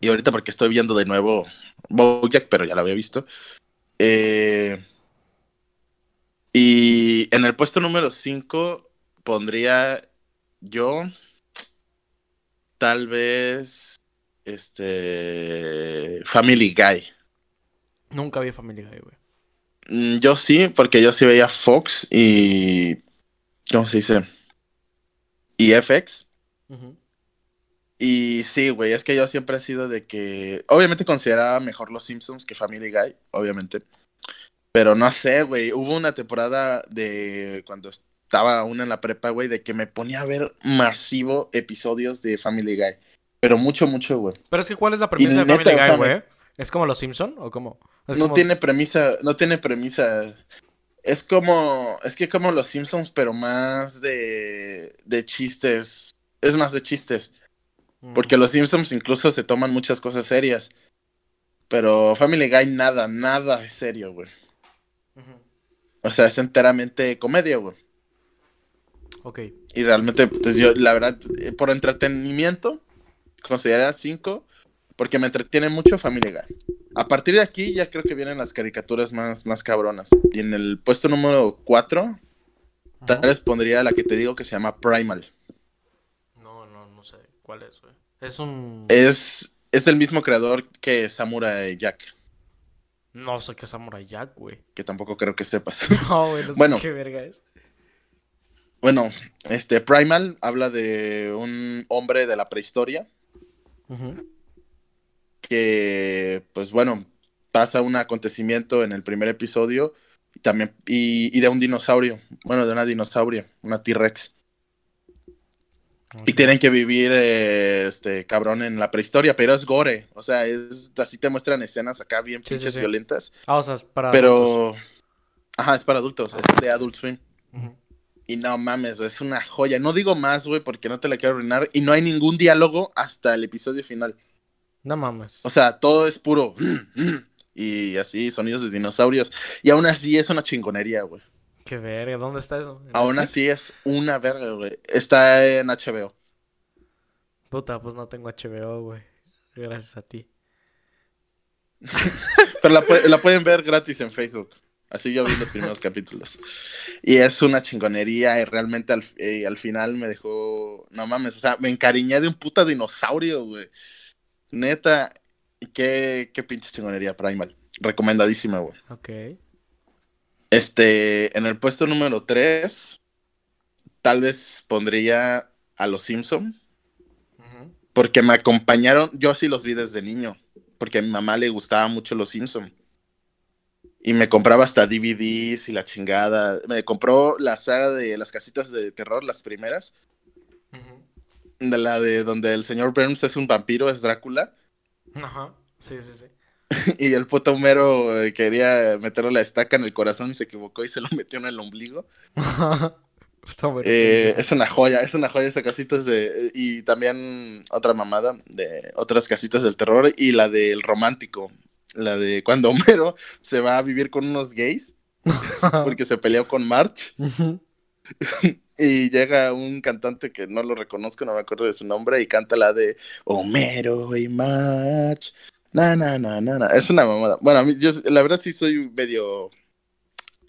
Y ahorita porque estoy viendo de nuevo Bojack, pero ya la había visto. Eh, y en el puesto número 5 pondría yo tal vez este Family Guy. Nunca vi Family Guy, güey. Mm, Yo sí, porque yo sí veía Fox y. ¿Cómo se dice? Y FX. Y sí, güey, es que yo siempre he sido de que. Obviamente consideraba mejor Los Simpsons que Family Guy, obviamente. Pero no sé, güey. Hubo una temporada de cuando estaba aún en la prepa, güey, de que me ponía a ver masivo episodios de Family Guy. Pero mucho, mucho, güey. Pero es que, ¿cuál es la premisa de neta, Family Guy, güey? ¿Es como Los Simpson o cómo? Es No como- tiene premisa, no tiene premisa. Es como, es que como los Simpsons, pero más de, de chistes. Es más de chistes. Porque los Simpsons incluso se toman muchas cosas serias. Pero Family Guy nada, nada es serio, güey. O sea, es enteramente comedia, güey. Ok. Y realmente, pues yo, la verdad, eh, por entretenimiento, consideraría 5, porque me entretiene mucho Family Guy. A partir de aquí ya creo que vienen las caricaturas más, más cabronas. Y en el puesto número 4, tal Ajá. vez pondría la que te digo que se llama Primal. No, no, no sé. ¿Cuál es, güey? Es un... Es, es el mismo creador que Samurai Jack, No sé qué es Samurai Jack, güey. que tampoco creo que sepas. No, güey, no sé Bueno. qué verga es. bueno, este Primal habla de un hombre de la prehistoria que, pues bueno, pasa un acontecimiento en el primer episodio y también y, y de un dinosaurio, bueno, de una dinosauria, una T-Rex. Y tienen que vivir, eh, este, cabrón, en la prehistoria, pero es gore, o sea, es así te muestran escenas acá bien Sí, pinches sí. violentas, Ah, o sea, es para pero, ajá, es para adultos, es de Adult Swim. Y no mames, es una joya. No digo más, güey, porque no te la quiero arruinar. Y no hay ningún diálogo hasta el episodio final. No mames. O sea, todo es puro. Y así, sonidos de dinosaurios. Y aún así es una chingonería, güey. Qué verga, ¿dónde está eso? ¿En Aún así es una verga, güey. Está en HBO. Puta, pues no tengo HBO, güey. Gracias a ti. Pero la pueden ver gratis en Facebook. Así yo vi los primeros capítulos. Y es una chingonería. Y realmente al, eh, al final me dejó. No mames, o sea, me encariñé de un puta dinosaurio, güey. Neta. Qué, qué pinche chingonería, Primal. Recomendadísima, güey. Ok. Este, en el puesto número 3, tal vez pondría a los Simpson. Porque me acompañaron, yo sí los vi desde niño, porque a mi mamá le gustaba mucho los Simpson. Y me compraba hasta DVDs y la chingada. Me compró la saga de las casitas de terror, las primeras. De la de donde el señor Burns es un vampiro, es Drácula. Ajá, sí, sí, sí. y el puto Homero eh, quería meterle la estaca en el corazón y se equivocó y se lo metió en el ombligo. Eh, es una joya, es una joya esa casita de... Y también otra mamada de otras casitas del terror y la del romántico. La de cuando Homero se va a vivir con unos gays porque se peleó con March. y llega un cantante que no lo reconozco, no me acuerdo de su nombre, y canta la de Homero y March no, no, no, no, Es una mamada. Bueno, a mí, yo la verdad sí soy medio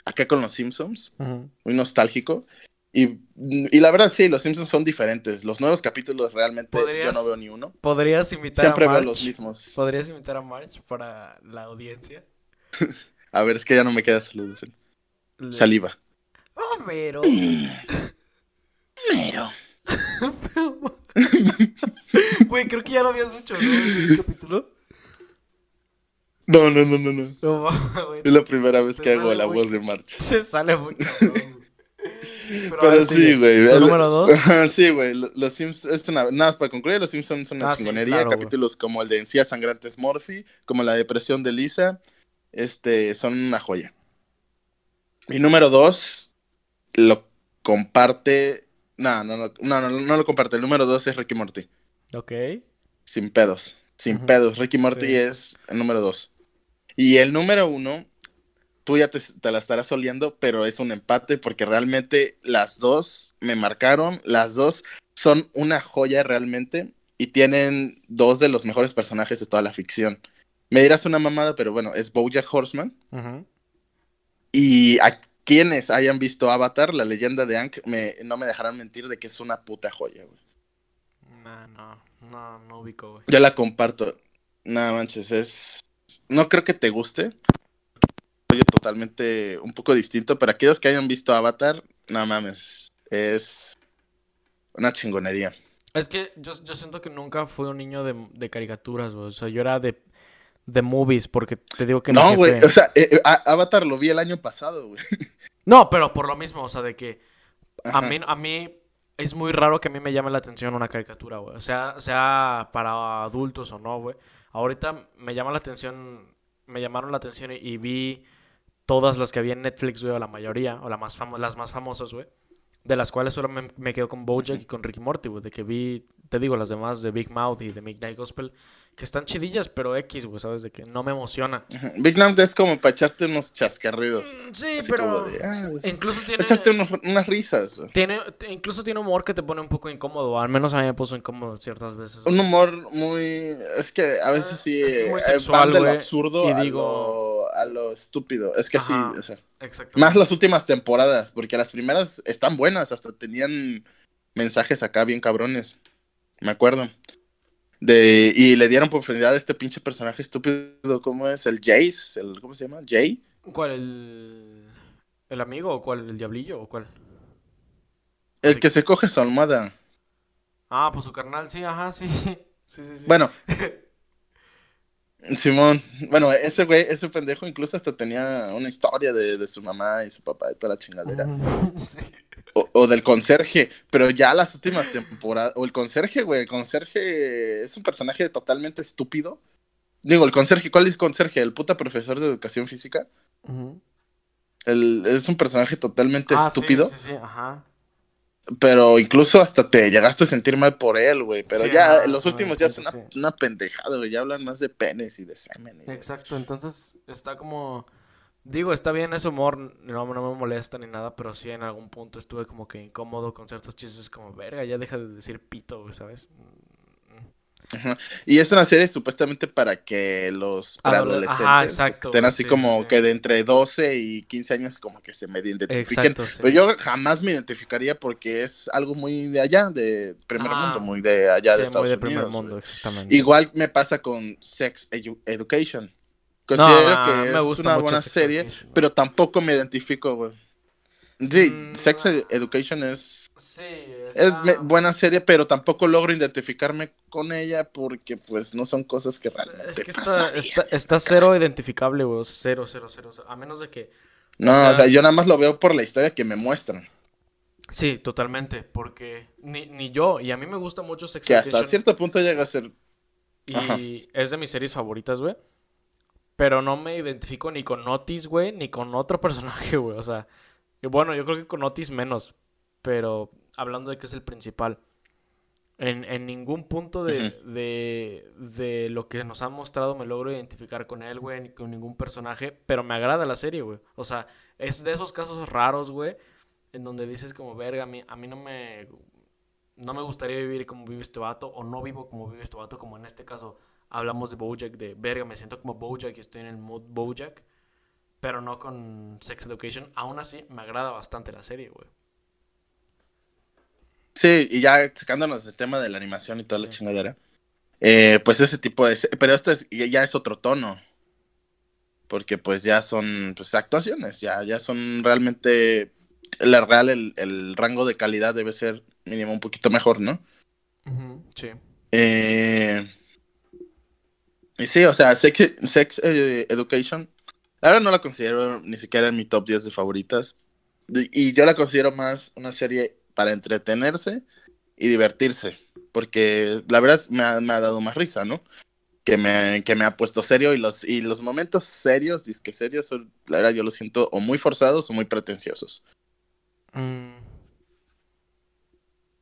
acá con los Simpsons, muy nostálgico. Y, y, la verdad sí, los Simpsons son diferentes. Los nuevos capítulos realmente yo no veo ni uno. Podrías invitar Siempre a March. veo los mismos. Podrías invitar a March para la audiencia. a ver, es que ya no me queda saludos. Saliva. Homero. Homero. Güey, creo que ya lo habías hecho, ¿no? En el capítulo. No, no, no, no, no. es la primera vez que hago la voz de marcha. Se sale muy Pero, sí, güey. número dos? sí, güey. Los Sims, es una, nada, para concluir, los Simpsons son una ah, chingonería. Capítulos como el de Encías Sangrantes Morphy, como la depresión de Lisa, este, son una joya. Mi número dos lo comparte. No, no, no, no, no, lo comparte. El número dos es Ricky Morty. Ok. Sin pedos. Sin pedos. Ricky Morty es el número dos. Y el número uno, tú ya te, la estarás oliendo, pero es un empate porque realmente las dos me marcaron, las dos son una joya realmente y tienen dos de los mejores personajes de toda la ficción. Me dirás una mamada, pero bueno, es Bojack Horseman. Y a quienes hayan visto Avatar, la leyenda de Aang, me, no me dejarán mentir de que es una puta joya, güey. No, no, no, no ubico, güey. Yo la comparto. Nada manches, es no creo que te guste. Oye, totalmente un poco distinto, pero aquellos que hayan visto Avatar, no mames, es una chingonería. Es que yo, siento que nunca fui un niño de, caricaturas, güey. O sea, yo era de, de movies, porque te digo que... No, güey, o sea, eh, eh, Avatar lo vi el año pasado, güey. No, pero por lo mismo, o sea, de que a mí, a mí es muy raro que a mí me llame la atención una caricatura, güey. O sea, sea para adultos o no, güey. Ahorita me llama la atención, me llamaron la atención y, vi todas las que había en Netflix, güey, o la mayoría, o la más las más famosas, güey. De las cuales solo me, quedo con Bojack y con Ricky Morty, güey. De que vi, te digo, las demás de Big Mouth y de Midnight Gospel que están chidillas, pero X, güey, ¿sabes? De que no me emociona. Big Mouth es como para echarte unos chascarridos. Mm, sí, pero ah, incluso tiene... Echarte unas risas. Tiene, incluso tiene humor que te pone un poco incómodo, al menos a mí me puso incómodo ciertas veces. Un humor muy... Es que a veces sí... Es muy eh, sexual, absurdo y a, lo, a lo estúpido. Es que sí, o sea... Más las últimas temporadas, porque las primeras están buenas, hasta tenían mensajes acá bien cabrones. Me acuerdo. De, y le dieron profundidad a este pinche personaje estúpido, ¿cómo es? El Jace, el, ¿cómo se llama? Jay. ¿Cuál? ¿El, el amigo o cuál? ¿El diablillo o cuál? El que se coge su almohada. Ah, pues su carnal, sí, ajá, sí. sí, sí, sí. Bueno, Simón, bueno, ese güey, ese pendejo incluso hasta tenía una historia de, su mamá y su papá y toda la chingadera. O, del conserje, pero ya las últimas temporadas, o el conserje, güey, el conserje es un personaje totalmente estúpido. Digo, el conserje, ¿cuál es el conserje? ¿El puta profesor de educación física? es un personaje totalmente ah, estúpido. Sí, sí, ajá. Pero incluso hasta te llegaste a sentir mal por él, güey. Pero ya, en los últimos ya es una, una, pendejada, güey. Ya hablan más de penes y de semen. Exacto, entonces está como. Digo, está bien ese humor, no, no me molesta ni nada, pero sí en algún punto estuve como que incómodo con ciertos chistes, como, verga, ya deja de decir pito, ¿sabes? Y es una serie supuestamente para que los adolescentes estén así como que de entre 12 y 15 años como que se medio identifiquen. Pero yo jamás me identificaría porque es algo muy de allá, de primer mundo, muy de allá de Estados Unidos. mundo, Igual me pasa con Sex Education. Considero que es una buena serie, pero tampoco me identifico, güey. Sí, Mm, Sex. Education es, Sí, es está- me- buena serie, pero tampoco logro identificarme con ella porque pues no son cosas que realmente Es que está, pasarían. está, está cero identificable, güey. cero, cero, cero, cero. A menos de que. No, o sea- o sea, yo nada más lo veo por la historia que me muestran. Sí, totalmente. Porque ni, ni yo, y a mí me gusta mucho Sex Que hasta Education, cierto punto llega a ser... Y Ajá. es de mis series favoritas, güey. Pero no me identifico ni con Otis, güey, ni con otro personaje, güey. O sea, y bueno, yo creo que con Otis menos. Pero hablando de que es el principal. En, en ningún punto de, de, de lo que nos han mostrado me logro identificar con él, güey, ni con ningún personaje. Pero me agrada la serie, güey. O sea, es de esos casos raros, güey, en donde dices como, verga, a mí, a mí no me... No me gustaría vivir como vive este vato, o no vivo como vive este vato, como en este caso hablamos de Bojack, de verga, me siento como Bojack y estoy en el mood Bojack, pero no con Sex Education. Aún así, me agrada bastante la serie, güey. Sí, y ya sacándonos del tema de la animación y toda la chingadera. eh, pues ese tipo de... Pero esto es, ya es otro tono. Porque pues ya son pues, actuaciones, ya, ya son realmente... La real, el, el rango de calidad debe ser mínimo un poquito mejor, ¿no? Sí. Eh, y sí, o sea, Sex, Sex, eh, Education, la verdad no la considero ni siquiera en mi top 10 de favoritas. Y yo la considero más una serie para entretenerse y divertirse. Porque la verdad me ha, me ha dado más risa, ¿no? Que me, que me ha puesto serio y los, y los momentos serios, disque serios, son, la verdad yo los siento o muy forzados o muy pretenciosos. Mm.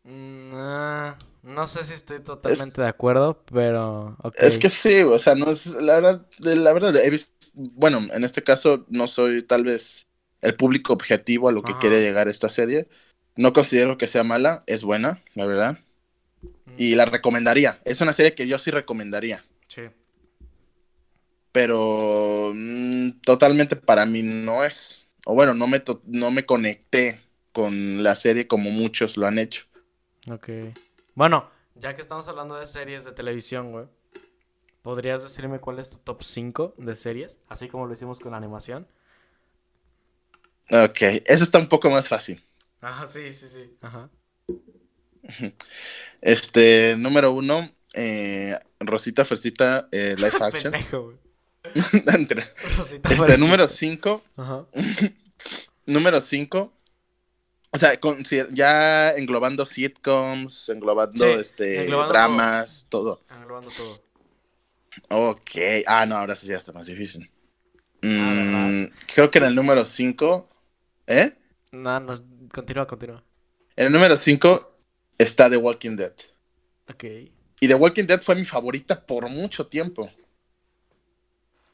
Mm, ah, no sé si estoy totalmente de acuerdo, pero... Es que sí, o sea, no es, la verdad, la verdad, he visto, bueno, en este caso no soy tal vez el público objetivo a lo que Ajá. quiere llegar esta serie. No considero que sea mala, es buena, la verdad. Mm, Y la recomendaría. Es una serie que yo sí recomendaría. Sí. Pero mm, totalmente para mí no es. O bueno, no me, no me conecté con la serie como muchos lo han hecho. Ok. Bueno, ya que estamos hablando de series de televisión, güey, ¿podrías decirme cuál es tu top 5 de series? Así como lo hicimos con la animación. Ok, eso está un poco más fácil. Ajá, sí, sí, sí. Ajá. Este, número uno, eh, Rosita Fersita eh, Live Action. Pendejo, Rosita Este, Fresita. número 5. Ajá. Número 5. O sea, con- ya englobando sitcoms, englobando Sí, este englobando dramas, todo. Englobando todo. Ok. Ah, no, ahora sí ya está más difícil. Ah, Mm, creo que en el número 5. ¿Eh? No, no, continúa, continúa. En el número 5 está The Walking Dead. Ok. Y The Walking Dead fue mi favorita por mucho tiempo.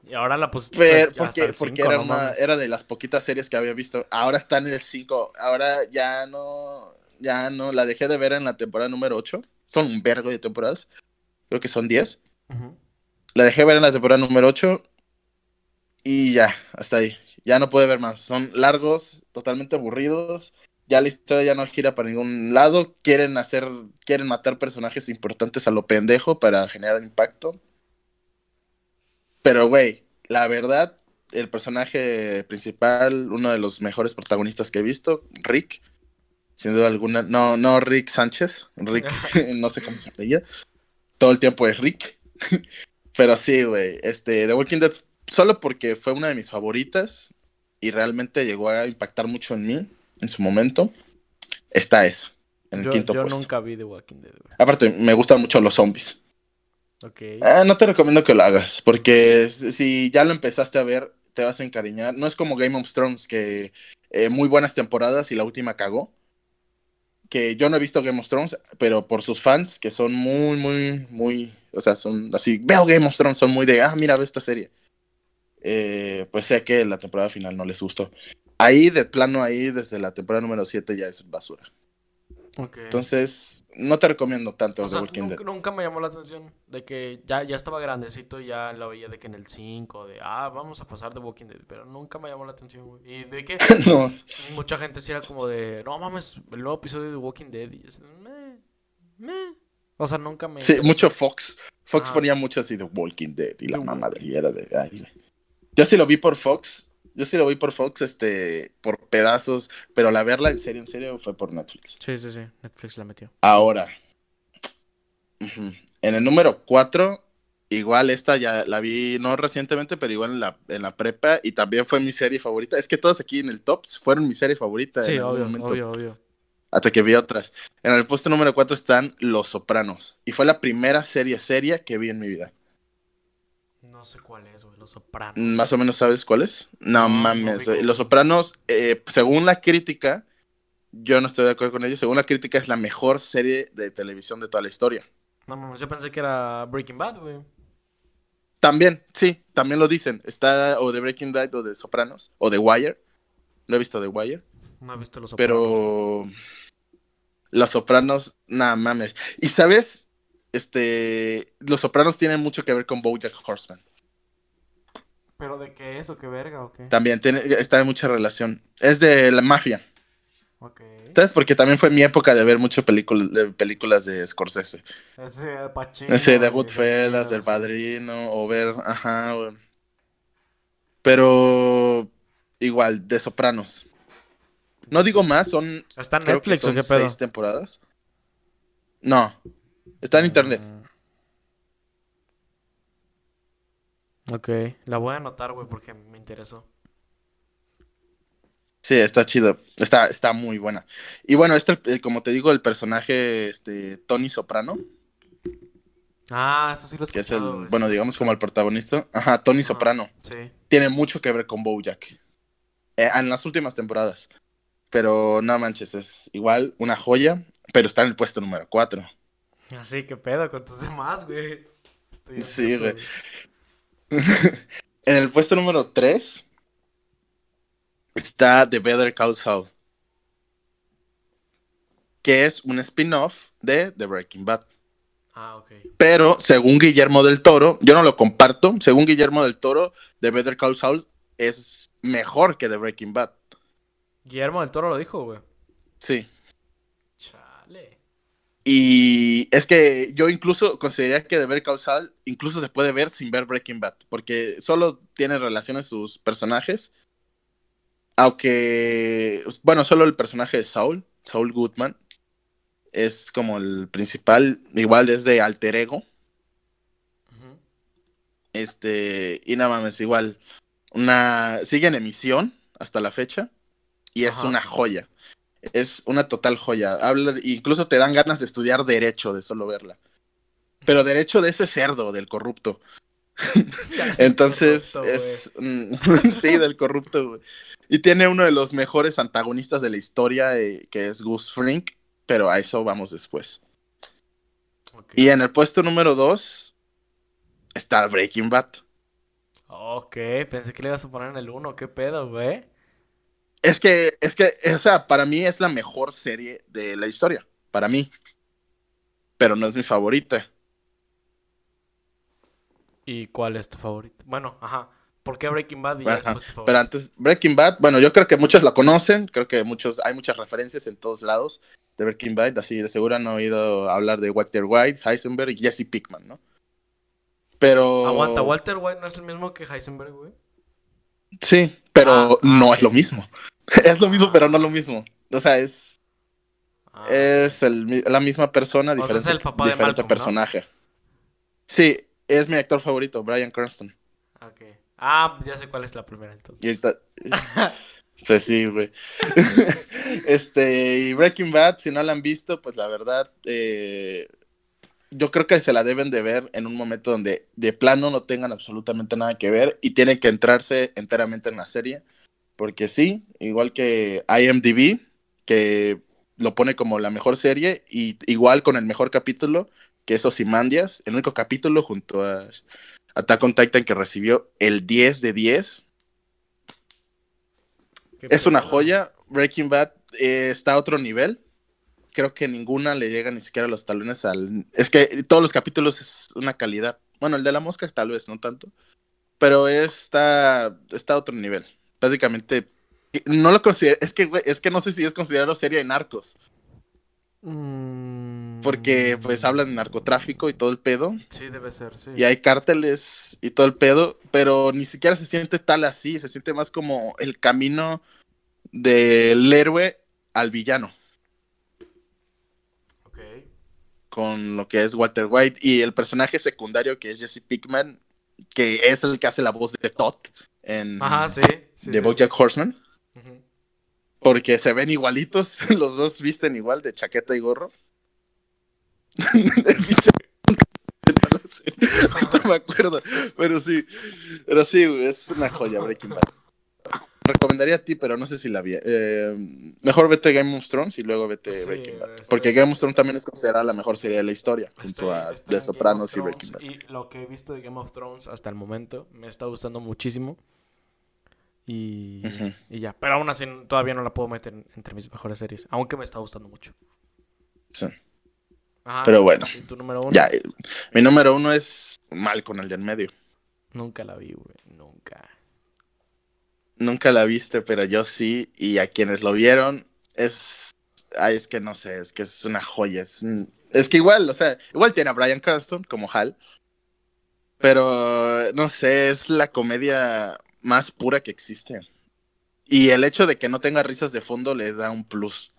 Y ahora la pusiste Pero, hasta porque el porque cinco, era, no una, era de las poquitas series que había visto. Ahora está en el 5. Ahora ya no. Ya no. La dejé de ver en la temporada número 8. Son un vergo de temporadas. Creo que son 10. Ujú. La dejé ver en la temporada número 8. Y ya, hasta ahí. Ya no pude ver más. Son largos, totalmente aburridos. Ya la historia ya no gira para ningún lado. Quieren hacer. Quieren matar personajes importantes a lo pendejo para generar impacto. Pero, güey, la verdad, el personaje principal, uno de los mejores protagonistas que he visto, Rick, sin duda alguna, no, no Rick Sánchez, Rick, no sé cómo se apellida, todo el tiempo es Rick, pero sí, güey, este, The Walking Dead, solo porque fue una de mis favoritas y realmente llegó a impactar mucho en mí en su momento, está esa, en el Yo, quinto yo puesto. nunca vi The Walking Dead, güey. Aparte, me gustan mucho los zombies. Ok. Ah, no te recomiendo que lo hagas, porque si si ya lo empezaste a ver, te vas a encariñar. No es como Game of Thrones, que eh, muy buenas temporadas y la última cagó. Que yo no he visto Game of Thrones, pero por sus fans, que son muy, muy, muy, o sea, son así, veo Game of Thrones, son muy de, ah, mira, ve esta serie. Eh, pues sé que la temporada final no les gustó. Ahí, de plano, ahí, desde la temporada número 7 ya es basura. Entonces, no te recomiendo tanto O The sea, Walking nunca, Dead. nunca me llamó la atención de que ya, ya estaba grandecito y ya lo veía de que en el 5, de ah, vamos a pasar de Walking Dead, pero nunca me llamó la atención, güey. Y de que no, mucha gente sí era como de, no mames, el nuevo episodio de Walking Dead. Y meh, meh. O sea, nunca me. Sí, mucho Fox. Fox Ah. ponía mucho así de Walking Dead y la The mamá de y era de. ay. Yo sí lo vi por Fox Yo sí lo vi por Fox, este, por pedazos, pero la verla en serio, en serio, fue por Netflix. Sí, sí, sí, Netflix la metió. Ahora, en el número 4, igual esta ya la vi no recientemente, pero igual en la, en la prepa y también fue mi serie favorita. Es que todos aquí en el top fueron mi serie favorita. Sí, en algún obvio, momento, obvio, obvio. Hasta que vi otras. En el puesto número 4 están Los Sopranos. Y fue la primera serie seria que vi en mi vida. No sé cuál es, güey, Los Sopranos. ¿Más o menos sabes cuál es? No, mames. Los Sopranos, eh, según la crítica, yo no estoy de acuerdo con ellos, según la crítica es la mejor serie de televisión de toda la historia. No mames, yo pensé que era Breaking Bad, güey. También, sí, también lo dicen. Está o de Breaking Bad o de Sopranos, o de Wire. No he visto The Wire, No he visto Los Sopranos. pero Los Sopranos, nada mames. Y sabes, este, Los Sopranos tienen mucho que ver con BoJack Horseman. ¿Pero de qué es o qué verga o qué? También tiene, está en mucha relación. Es de la mafia. Ok. ¿Sabes? Porque también fue mi época de ver mucho películas de películas de Scorsese. Ese Al Pacino. Ese de Goodfellas, del Padrino, o ver, ajá. Pero igual, de Sopranos. No digo más, son ¿Está en creo que Netflix o son qué pedo? seis temporadas. No, está en internet. Mm. Ok, la voy a anotar, güey, porque me interesó. Sí, está chido, está, está muy buena. Y bueno, este, como te digo, el personaje, este, Tony Soprano, Ah, eso sí lo he que es el, güey, bueno, sí. digamos como el protagonista, ajá, Tony. Soprano. Sí. tiene mucho que ver con Bojack. Eh, en las últimas temporadas. Pero no manches, es igual una joya, pero está en el puesto número 4. Así que pedo con tus demás, güey. Estoy Sí, güey. en el puesto número 3 está The Better Call Saul. Que es un spin-off de The Breaking Bad. Ah, ok. Pero según Guillermo del Toro, yo no lo comparto. Según Guillermo del Toro, The Better Call Saul es mejor que The Breaking Bad. Guillermo del Toro lo dijo, güey. Sí. Y es que yo incluso consideraría que de ver causal incluso se puede ver sin ver Breaking Bad, porque solo tiene relaciones sus personajes. Aunque, bueno, solo el personaje de Saul, Saul Goodman, es como el principal, igual es de alter ego. Este, y nada mames, igual, una, sigue en emisión hasta la fecha, y es Ajá. una joya. Es una total joya. Habla, incluso te dan ganas de estudiar derecho de solo verla. Pero derecho de ese cerdo, del corrupto. Entonces, Corrupto, es. mm, sí, del corrupto, güey. Y tiene uno de los mejores antagonistas de la historia, eh, que es Gus Frink, pero a eso vamos después. Y en el puesto número 2 está Breaking Bad. Ok, pensé que le ibas a poner en el 1. ¿Qué pedo, güey? Es que, es que, o sea, para mí es la mejor serie de la historia. Para mí. Pero no es mi favorita. ¿Y cuál es tu favorito? Bueno, ajá. ¿Por qué Breaking Bad y ya favorito? Pero antes, Breaking Bad, bueno, yo creo que muchos la conocen, creo que muchos, hay muchas referencias en todos lados de Breaking Bad, así de seguro han oído hablar de Walter White, Heisenberg y Jesse Pickman, ¿no? Pero... Aguanta, Walter White no es el mismo que Heisenberg, güey. Sí, pero Ah, ah, no ok. es lo mismo. es lo mismo, pero no lo mismo. O sea, es, Ah, es el la misma persona, sea, es diferente, el papá de diferente ¿no? personaje. Sí, es mi actor favorito, Brian Cranston. Ah, ya sé cuál es la primera entonces. Y Pues sí, güey. este, y Breaking Bad, si no la han visto, pues la verdad, eh, yo creo que se la deben de ver en un momento donde de plano no tengan absolutamente nada que ver y tienen que entrarse enteramente en la serie. Porque sí, igual que IMDb, que lo pone como la mejor serie, y igual con el mejor capítulo, que es Ozymandias, el único capítulo junto a Attack on Titan que recibió el 10 de 10. ¿Qué Es una joya. Breaking Bad eh, está a otro nivel. Creo que ninguna le llega ni siquiera a los talones al. Es que todos los capítulos es una calidad. Bueno, el de la mosca tal vez no tanto. Pero está, está a otro nivel. Básicamente, no lo considero. Es que, güey, es que no sé si es considerado serie de narcos. Mm, porque pues hablan de narcotráfico y todo el pedo. Sí, debe ser, sí. Y hay cárteles y todo el pedo, pero ni siquiera se siente tal así, se siente más como el camino del héroe al villano. Ok. Con lo que es Walter White y el personaje secundario que es Jesse Pickman, que es el que hace la voz de Todd en Ajá, sí. sí, de BoJack Horseman, porque se ven igualitos, los dos visten igual de chaqueta y gorro. No me acuerdo, pero sí, pero sí, es una joya Breaking Bad. Recomendaría a ti, pero no sé si la vi. eh, mejor vete Game of Thrones y luego vete Sí, Breaking Bad. Porque Game of Thrones también es considerada la mejor serie de la historia, junto a The Sopranos y Breaking Bad. Y lo que he visto de Game of Thrones hasta el momento me está gustando muchísimo. Y, ya. Pero aún así todavía no la puedo meter en- entre mis mejores series. Aunque me está gustando mucho. Sí. Ajá. Pero bueno. ¿Y tu número uno? Ya, eh, mi número uno es mal con el de en medio. Nunca la vi, güey. Nunca. Nunca la viste, pero yo sí. Y a quienes lo vieron, es. Ay, es que no sé, es que es una joya. Es, un- es que igual, o sea, igual tiene a Brian Cranston como Hal. Pero no sé, es la comedia más pura que existe. Y el hecho de que no tenga risas de fondo le da un plus.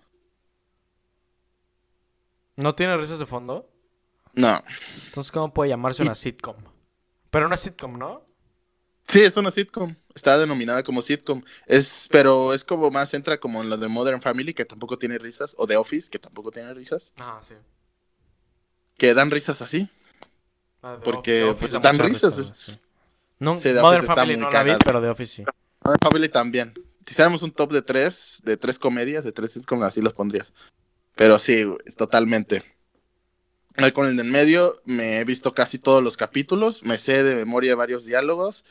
¿No tiene risas de fondo? No. Entonces, ¿cómo puede llamarse una sitcom? Pero una sitcom, ¿no? Sí, es una sitcom. Está denominada como sitcom. Es, pero es como más entra como en lo de Modern Family, que tampoco tiene risas, o The Office, que tampoco tiene risas, Ajá, sí. que dan risas así. Ah, Porque, Office- pues, da dan risas, risa, güey, sí. No, Sí, The Modern Office está Family muy no la vi, pero The Office sí. Modern Family también. Si hiciéramos un top de tres, de tres comedias, de tres sitcoms, así los pondría. Pero sí, es totalmente. Con el de en medio, me he visto casi todos los capítulos, me sé de memoria varios diálogos.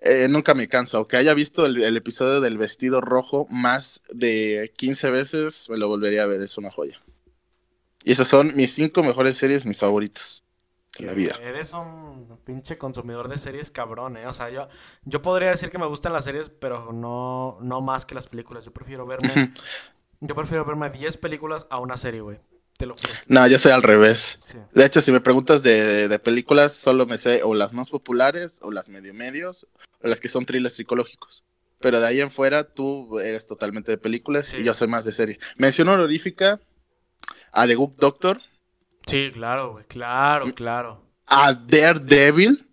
Eh, nunca me canso, aunque haya visto el, el episodio del vestido rojo más de 15 veces, me lo volvería a ver, es una joya. Y esas son mis cinco mejores series, mis favoritas de la vida. Eres un pinche consumidor de series cabrón, ¿eh? O sea, yo, yo podría decir que me gustan las series, pero no, no más que las películas. Yo prefiero verme, yo prefiero verme 10 películas a una serie, güey. Te lo juro. No, yo soy al revés. Sí. De hecho, si me preguntas de, de películas, solo me sé o las más populares, o las medio medios, o las que son thrillers psicológicos. Pero de ahí en fuera, tú eres totalmente de películas Sí. y yo soy más de serie. Mención honorífica a The Good Doctor, Sí, claro, güey. Claro, claro. a Daredevil,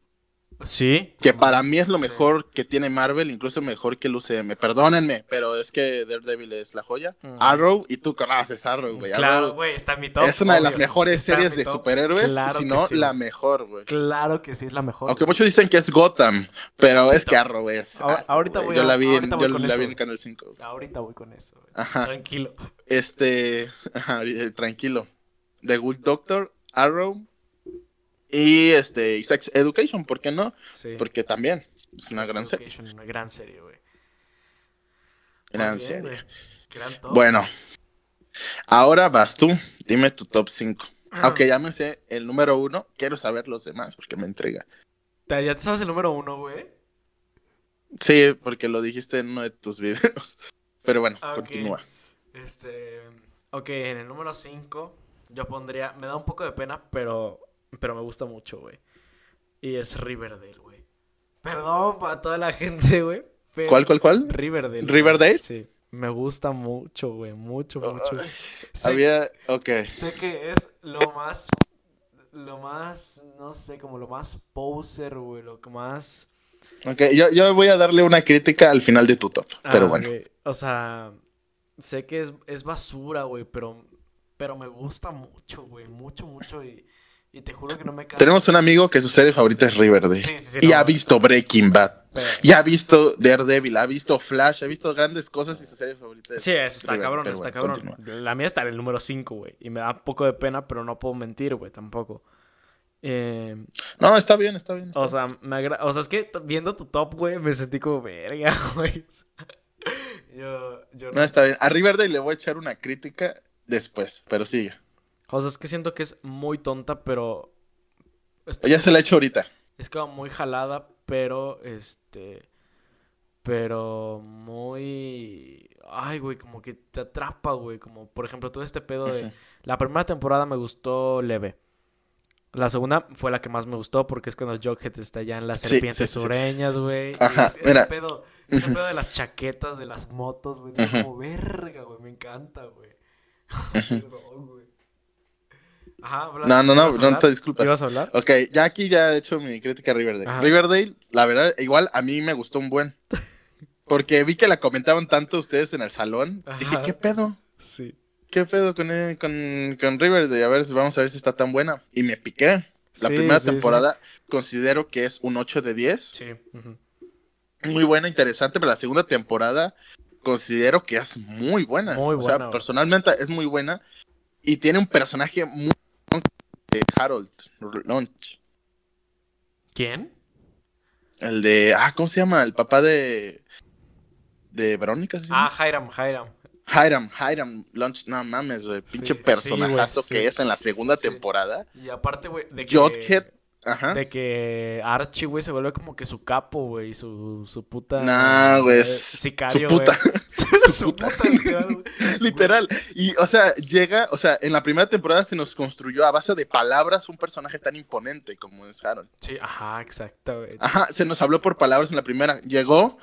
Sí. que para mí es lo mejor que tiene Marvel, incluso mejor que el UCM. Perdónenme, pero es que Daredevil es la joya. Mm. Arrow, y tú conoces Arrow, güey. Claro, güey, está en mi top. es una de las mejores Está series de superhéroes, Claro si no sí, la mejor, güey. Claro que sí es la mejor. Aunque muchos dicen que es Gotham, pero es que Arrow es. Arrow, ahorita voy yo la vi, en, yo la vi. Canal 5. Ahorita voy con eso, güey. Ajá. Tranquilo. Este, ajá, eh, tranquilo. The Good Doctor, Arrow y este y Sex Education, ¿por qué no? Sí. Porque también es una Sex gran serie. Education, Una gran serie, güey. Gran bien, serie. Gran top. Bueno, ahora vas tú, dime tu top 5. Aunque ya me sé el número uno, quiero saber los demás porque me entrega. ¿Te- ¿Ya te sabes el número uno, güey? Sí, porque lo dijiste en uno de tus videos. Pero bueno, Ah, continúa. Este. Ok, en el número 5 yo pondría. Me da un poco de pena, pero. Pero me gusta mucho, güey. Y es Riverdale, güey. Perdón para toda la gente, güey. pero- ¿Cuál, cuál, cuál? Riverdale. ¿Riverdale? Sí. Me gusta mucho, güey. Mucho, mucho. Sé, Había, ok. sé que es lo más. Lo más. No sé, como lo más poser, güey. Lo que más. Ok, yo, yo voy a darle una crítica al final de tu top. Pero Ah, bueno. güey, O sea, sé que es, es basura, güey, pero, pero me gusta mucho, güey, mucho, mucho y, y te juro que no me canso. Tenemos un amigo que su serie favorita es Riverdale. Sí, sí, sí, y no, ha visto Breaking Bad. pero- Y ha visto Daredevil, ha visto Flash, ha visto grandes cosas y su serie favorita es Sí, eso está Riverdale, cabrón, está bueno, cabrón. continúa. La mía está en el número 5, güey, y me da un poco de pena, pero no puedo mentir, güey, tampoco. Eh, No, está bien, está bien. está o bien. sea, me agra- o sea, es que viendo tu top, güey, me sentí como verga, güey. yo, yo No, está bien. A Riverdale le voy a echar una crítica después, pero sigue. O sea, es que siento que es muy tonta, pero... Ya se la he hecho ahorita. Es como muy jalada, pero este. pero muy... Ay, güey, como que te atrapa, güey. Como, por ejemplo, todo este pedo de... La primera temporada me gustó leve. La segunda fue la que más me gustó porque es cuando Jughead está ya en las Sí, serpientes sí, sí. sureñas, güey. Ajá, ese- mira. pedo, ese pedo de las chaquetas, de las motos, güey. como verga, güey. Me encanta, güey. Perdón, güey. Ajá, No, no, no, ¿ibas a no te disculpas. ¿Ibas a hablar? Ok, ya aquí ya he hecho mi crítica a Riverdale. Ajá. Riverdale, la verdad, igual a mí me gustó un buen. Porque vi que la comentaban tanto ustedes en el salón. Dije. ¿qué pedo? Sí. ¿Qué pedo con, con, con Riverdale? A ver, vamos a ver si está tan buena. Y me piqué. La Sí, primera sí, sí. temporada considero que es un 8 de 10. Sí. Muy buena, interesante, pero la segunda temporada considero que es muy buena. Muy O sea, buena. personalmente es muy buena. Y tiene un personaje muy... de Harold Lunch. ¿Quién? El de... Ah, ¿cómo se llama? El papá de... De Verónica. ¿sí? Ah, Hiram, Hiram. Hiram, Hiram Lunch. No mames, güey. Pinche Sí, sí, personajazo que es en la segunda temporada. Y aparte, güey, de que... Ajá. De que Archie, güey, se vuelve como que su capo, güey, su, su puta... Nah, güey, eh, Sicario, su puta. Su su puta. puta, literal, güey. Literal. Y, o sea, llega, o sea, en la primera temporada se nos construyó a base de palabras un personaje tan imponente como es Harold. Sí, ajá, exacto, güey. Ajá, se nos habló por palabras en la primera. Llegó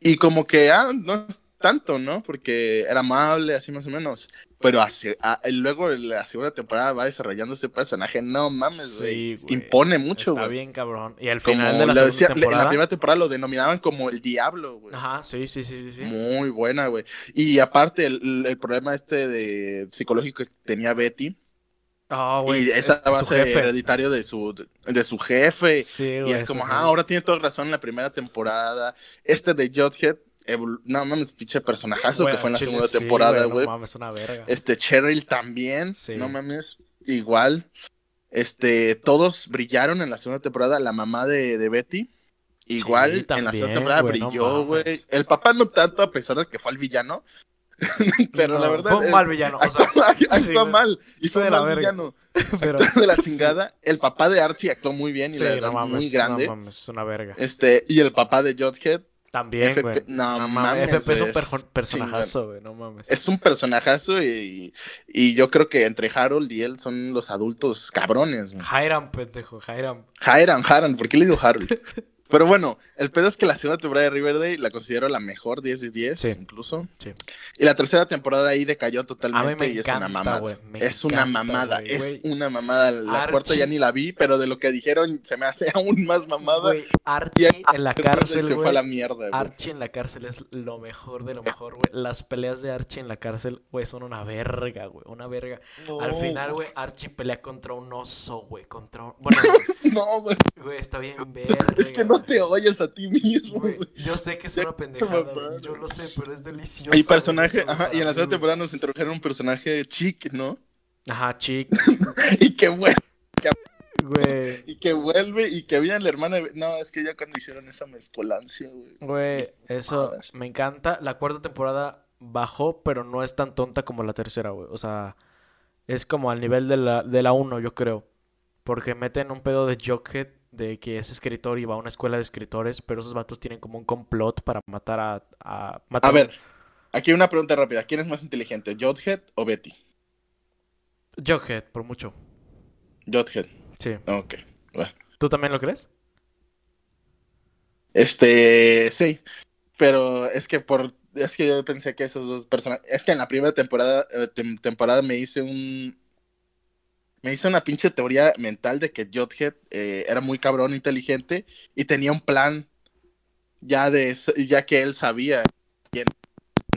y como que, ah, no tanto, ¿no? Porque era amable, así más o menos. Pero ah, luego la segunda temporada va desarrollando ese personaje. No mames, güey. Sí. Impone mucho, Está güey. bien, cabrón. Y al Como final de la segunda decía, en temporada... la primera temporada lo denominaban como el diablo, güey. Ajá, sí, sí, sí, sí. Muy buena, güey. Y aparte, el, el problema este de psicológico que tenía Betty, Ah, güey, y esa es- base jefe. hereditario de su, de su jefe. Sí, y es como, ah, ahora tiene toda razón en la primera temporada. Este de Jughead, evolu- no mames, pinche personajazo Güey, que fue en la chile segunda sí, temporada, No güey. mames, una verga. este Cheryl también, Sí. no mames, igual. Este, todos brillaron en la segunda temporada. La mamá de, de Betty, igual Sí, en la segunda temporada no brilló, güey. El papá no tanto, a pesar de que fue el villano. Pero la No, verdad. Fue un mal villano. O sea, sí, mal. Y Fue la mal verga. villano. pero... De la chingada. El papá de Archie actuó muy bien y Sí, la verdad, no mames, muy grande. No mames, es una verga. Este, y el papá de Jughead También, FP güey. no mames, mames, FP es un personajazo, güey, no mames. es un personajazo y, y yo creo que entre Harold y él son los adultos cabrones. güey. Hiram, pendejo, Hiram. Hiram, Harold, ¿por qué le digo Harold? Pero bueno, el pedo es que la segunda temporada de Riverdale la considero la mejor, 10 de 10 Sí. incluso. Sí. Y la tercera temporada ahí decayó A mí totalmente me y es una mamada. me Es una mamada, es una mamada. La Archie. cuarta ya ni la vi, pero de lo que dijeron se me hace aún más mamada. Güey, Y Archie en la cárcel, se fue a la mierda. Archie en la cárcel es lo mejor de lo mejor, güey. Las peleas de Archie en la cárcel, güey, son una verga, güey. Una verga. Al final, güey, Archie pelea contra un oso, güey. Contra un... Bueno, No, güey, güey, está bien verga. es que no te oyes a ti mismo, Güey, yo sé que es una pendejada, güey. Yo lo sé, pero es delicioso. Hay personaje, ajá, y en la segunda temporada nos introdujeron un personaje chic, ¿no? Ajá, chic, Y que vuelve, güey. y que vuelve, y que viene la hermana de... No, es que ya cuando hicieron esa mezcolancia, güey. Güey, eso me encanta. La cuarta temporada bajó, pero no es tan tonta como la tercera, güey. O sea, es como al nivel de la, de la 1, yo creo. Porque meten un pedo de Jughead de que es escritor y va a una escuela de escritores, pero esos vatos tienen como un complot para matar a... A, A ver, aquí una pregunta rápida. ¿Quién es más inteligente, Jughead o Betty? Jughead, por mucho. Jughead. Sí. Ok, bueno. ¿Tú también lo crees? Este, sí, pero es que por, es que yo pensé que esos dos personajes, es que en la primera temporada, eh, tem- temporada me hice un, me hice una pinche teoría mental de que Jughead eh, era muy cabrón, inteligente y tenía un plan ya de, ya que él sabía quién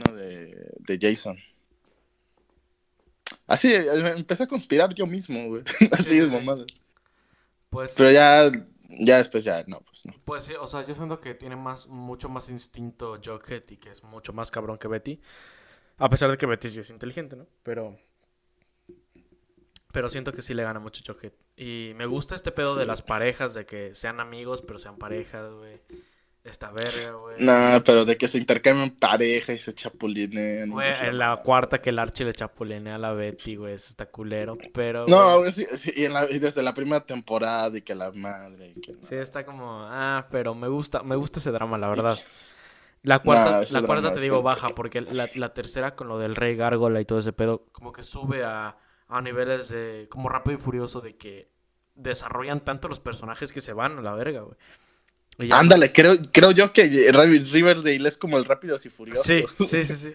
¿no? de, de Jason. Así, empecé a conspirar yo mismo, güey, así sí. mamada. Pues... Pero ya, ya después ya, no, pues no. Pues sí, o sea, yo siento que tiene más, mucho más instinto Jughead y que es mucho más cabrón que Betty. A pesar de que Betty sí es inteligente, ¿no? Pero. Pero siento que sí le gana mucho Jughead. Y me gusta este pedo de las parejas, de que sean amigos, pero sean parejas, güey. Esta verga, güey. No, pero de que se intercambian pareja y se chapulinen. Güey, es en la cuarta que el Archie le chapulinea a la Betty, güey. Eso está culero. Pero. No, güey, sí, sí, y, en la- y desde la primera temporada y que la madre y que no. Sí, está como. Ah, pero me gusta, me gusta ese drama, la verdad. La cuarta, Nah, la cuarta te digo baja, porque la, la tercera con lo del rey gárgola y todo ese pedo, como que sube a, a niveles de, como rápido y furioso, de que desarrollan tanto los personajes que se van a la verga, güey. Ándale, creo, creo yo que Riverdale es como el Rápidos y Furiosos. Sí, sí, sí, sí.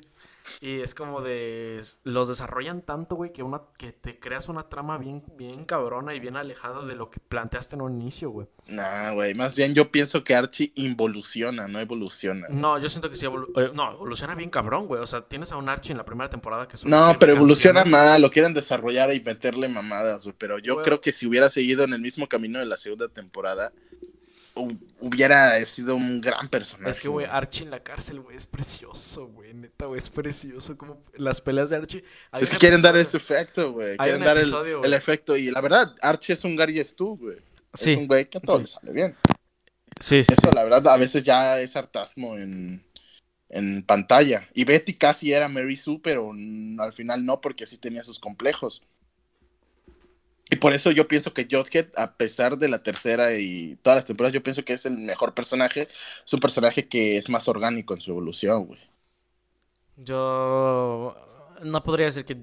Y es como de... Los desarrollan tanto, güey, que, una, que te creas una trama bien, bien cabrona y bien alejada de lo que planteaste en un inicio, güey. Nah, güey, más bien yo pienso que Archie involuciona, no evoluciona. No, yo siento que sí evolu- eh, no, evoluciona bien cabrón, güey. O sea, tienes a un Archie en la primera temporada que solo No, pero evoluciona mal, lo quieren desarrollar y meterle mamadas, güey. Pero yo Güey. creo que si hubiera seguido en el mismo camino de la segunda temporada, hubiera sido un gran personaje. Es que, güey, Archie en la cárcel, güey, es precioso, güey. Neta, güey, es precioso. Como las peleas de Archie. Hay Es que quieren dar ese efecto, güey. Hay Quieren dar el, episodio, el güey. efecto. Y la verdad, Archie es un Gary Stu, güey. Sí, Es un güey que a todo sí. le sale bien. sí, sí. Eso, sí. la verdad, a veces ya es sartasmo en, en pantalla. Y Betty casi era Mary Sue, pero al final no, porque sí tenía sus complejos. Y por eso yo pienso que Jughead, a pesar de la tercera y todas las temporadas, yo pienso que es el mejor personaje. Es un personaje que es más orgánico en su evolución, güey. Yo no podría decir que.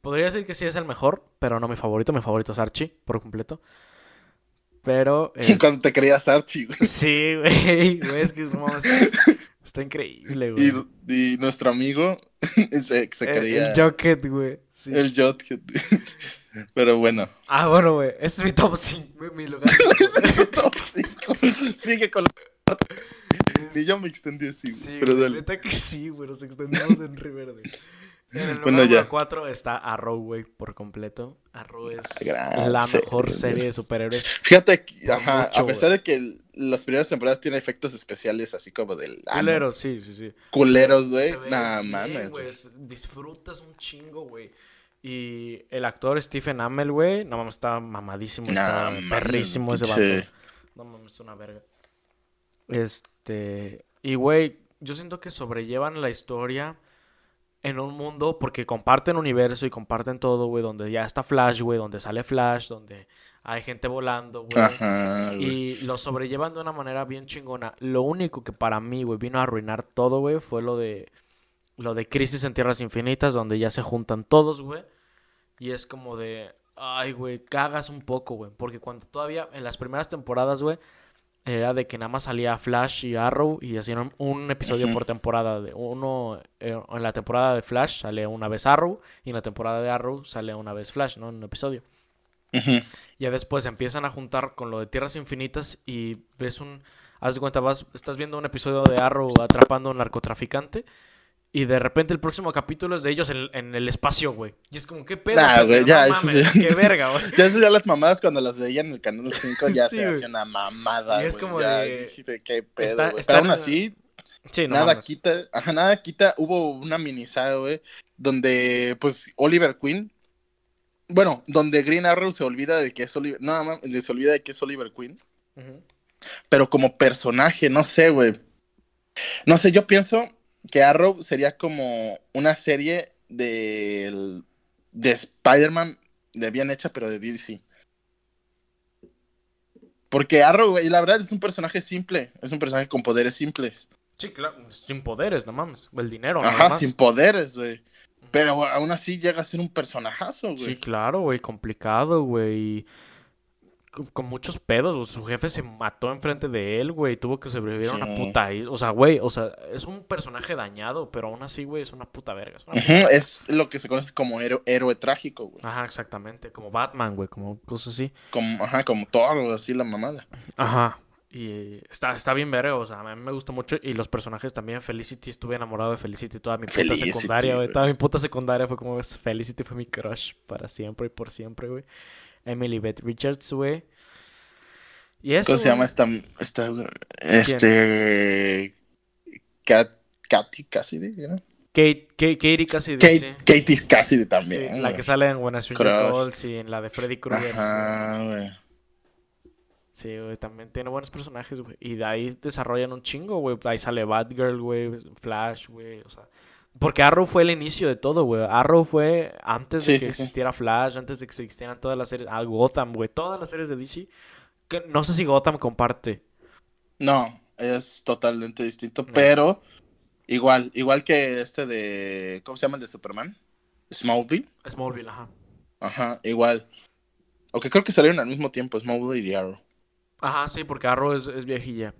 Podría decir que sí es el mejor, pero no mi favorito. Mi favorito es Archie, por completo. Pero. es- Cuando te creías Archie, güey. Sí, güey. güey, es que mames, está, increíble, güey. Y, y nuestro amigo se, se El- creía El Jocket, güey. sí. el Jughead. Pero bueno. Ah, bueno, güey. Ese es mi top 5, mi lugar. Top cinco. Sigue con la... Ni yo me extendí así, güey, Sí, pero güey, dale. neta que sí, güey. Nos extendimos en Riverdale. En el Bueno, ya. 4 está Arrow, güey, por completo. Arrow es gran la serie, mejor güey. serie de superhéroes. Fíjate, ajá, mucho, a pesar de que las primeras temporadas tienen efectos especiales así como del... ah, no, Culero, sí, sí, sí. Culeros, güey. Nada es- Disfrutas un chingo, güey. Y el actor Stephen Amell, güey, no mames, está mamadísimo, está Nah, mames, perrísimo ese vato. No mames, es una verga. Este. Y, güey, yo siento que sobrellevan la historia en un mundo porque comparten universo y comparten todo, güey, donde ya está Flash, güey, donde sale Flash, donde hay gente volando, güey. Ajá, güey. Y lo sobrellevan de una manera bien chingona. Lo único que para mí, güey, vino a arruinar todo, güey, fue lo de lo de Crisis en Tierras Infinitas, donde ya se juntan todos, güey. Y es como de, ay, güey, cagas un poco, güey, porque cuando todavía en las primeras temporadas, güey, era de que nada más salía Flash y Arrow y hacían un episodio por temporada. De uno, eh, en la temporada de Flash sale una vez Arrow y en la temporada de Arrow sale una vez Flash, ¿no? En un episodio. Ujú. Ya después empiezan a juntar con lo de Tierras Infinitas y ves un... Haz de cuenta, vas, estás viendo un episodio de Arrow atrapando a un narcotraficante y de repente el próximo capítulo es de ellos en, en el espacio, güey. Y es como, ¿qué pedo? Nah, güey, ya, No eso mames, sí. qué verga, güey. Ya eso ya las mamadas cuando las veían en el canal 5 ya Sí, se hacía una mamada, Y es güey, como ya de- dije, qué pedo, Está- güey. está Pero aún así, Sí, no nada mames. quita, ajá, nada quita, hubo una minisaga, güey, donde, pues, Oliver Queen, bueno, donde Green Arrow se olvida de que es Oliver, no, mam- se olvida de que es Oliver Queen, pero como personaje, no sé, güey. No sé, yo pienso que Arrow sería como una serie de, de Spider-Man de bien hecha, pero de DC. Porque Arrow, güey, la verdad es un personaje simple, es un personaje con poderes simples. Sí, claro, sin poderes, no mames. El dinero, nada Ajá, más. sin poderes, güey. Pero aún así llega a ser un personajazo, güey. Sí, claro, güey, complicado, güey. Con, muchos pedos, güey. Su jefe se mató enfrente de él, güey. Tuvo que sobrevivir a una puta isla. O sea, güey, o sea, es un personaje dañado, pero aún así, güey, es una puta verga. es una Ujú, es lo que se conoce como héroe, héroe trágico, güey. Ajá, exactamente. Como Batman, güey, como cosas así. Como, ajá, como Thor, así la mamada. Ajá. Y está, está bien verga, o sea, a mí me gusta mucho. Y los personajes también. Felicity, estuve enamorado de Felicity toda mi puta Felicity, secundaria, güey. Toda mi puta secundaria fue como Felicity fue mi crush para siempre y por siempre, güey. Emily Beth Richards, güey. Y eso. ¿Cómo se llama esta, esta este Kat, Katy Cassidy, ¿no? Kate, Kate, Katie Cassidy, Kate, sí. Katie Cassidy Sí, también. la güey. que sale en Crush. Calls y en la de Freddy Krueger. Ajá, güey. Sí, güey, también tiene buenos personajes, güey. Y de ahí desarrollan un chingo, güey. Ahí sale Batgirl, güey, Flash, güey, o sea... Porque Arrow fue el inicio de todo, güey. Arrow fue antes de que sí, sí. existiera Flash, antes de que existieran todas las series... Ah, Gotham, güey. Todas las series de DC. Que no sé si Gotham comparte. No, es totalmente distinto, pero igual, igual que este de, ¿cómo se llama el de Superman? Smallville. Smallville, ajá. Ajá, igual. Aunque creo que salieron al mismo tiempo, Smallville y Arrow. Ajá, sí, porque Arrow es, es viejilla.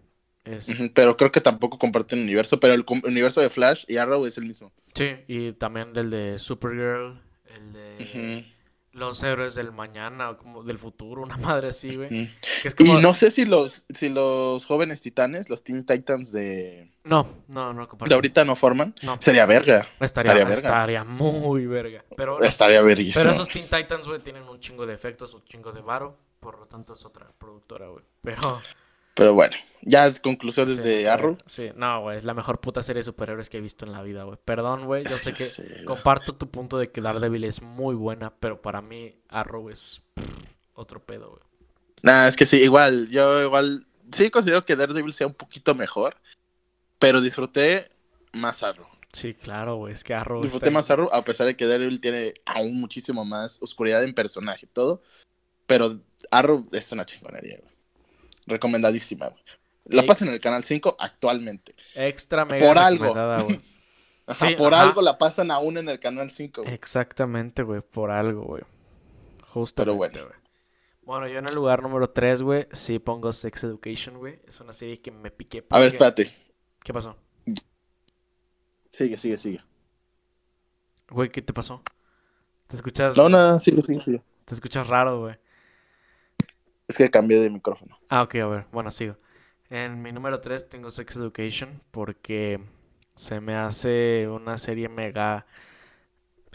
Es... Pero creo que tampoco comparten universo, pero el universo de Flash y Arrow es el mismo. Sí, y también el de Supergirl, el de los héroes del mañana, o como del futuro, una madre así, güey. ujú. Que es como... Y no sé si los, si los jóvenes titanes, los Teen Titans de, No, no, no de comparten. ahorita no forman. No. Sería verga. Estaría, estaría verga. estaría muy verga. Pero, Estaría verguísimo. pero esos Teen Titans, güey, tienen un chingo de efectos, un chingo de varo. Por lo tanto, es otra productora, güey. Pero... Pero bueno, ya conclusiones sí, de Arrow. Sí, no, güey, es la mejor puta serie de superhéroes que he visto en la vida, güey. Perdón, güey, yo sé que Sí, comparto tu punto de que Daredevil es muy buena, pero para mí Arrow es pff, otro pedo, güey. Nah, es que sí, igual, yo igual, sí considero que Daredevil sea un poquito mejor, pero disfruté más Arrow. Sí, claro, güey, es que Arrow Disfruté más Arrow, a pesar de que Daredevil tiene aún muchísimo más oscuridad en personaje y todo, pero Arrow es una chingonería, güey. Recomendadísima, güey. La Ex- pasan en el canal 5 actualmente. extra mega Por algo. recomendada, güey. Ajá, Sí, por ajá. algo la pasan aún en el canal 5. güey. Exactamente, güey, por algo, güey. Justamente, Pero bueno. güey. Bueno, yo en el lugar número 3, güey, sí pongo Sex Education, güey. Es una serie que me piqué. A ver, espérate. ¿Qué pasó? Sigue, sigue, sigue. Güey, ¿qué te pasó? Te escuchas, No, nada, sigue, sigue, sigue. te escuchas raro, güey. Es que cambié de micrófono. Ah, ok, a ver, bueno, sigo. En mi número 3 tengo Sex Education porque se me hace una serie mega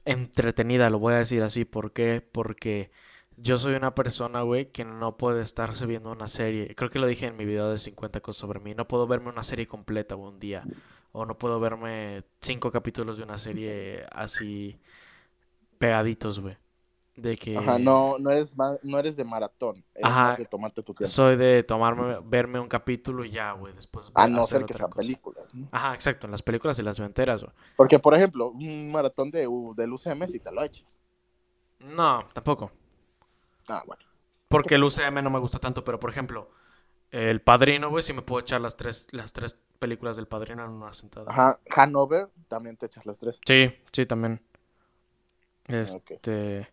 entretenida, lo voy a decir así. ¿Por qué? Porque yo soy una persona, güey, que no puede estarse viendo una serie. Creo que lo dije en mi video de 50 cosas sobre mí. No puedo verme una serie completa un día. O no puedo verme cinco capítulos de una serie así pegaditos, güey. De que... Ajá, no, no eres, ma- no eres de maratón. Eres Ajá. más de tomarte tu tiempo. Soy de tomarme, verme un capítulo y ya, güey. Después A no ser que sean cosa. películas. ¿no? Ajá, exacto, en las películas y las veo enteras, güey. Porque, por ejemplo, un maratón de, del UCM si te lo echas. No, tampoco. Ah, bueno. Porque el UCM no me gusta tanto, pero por ejemplo, El Padrino, güey, sí me puedo echar las tres, las tres películas del Padrino en una sentada. Ajá, Hanover, también te echas las tres. Sí, sí, también. Este.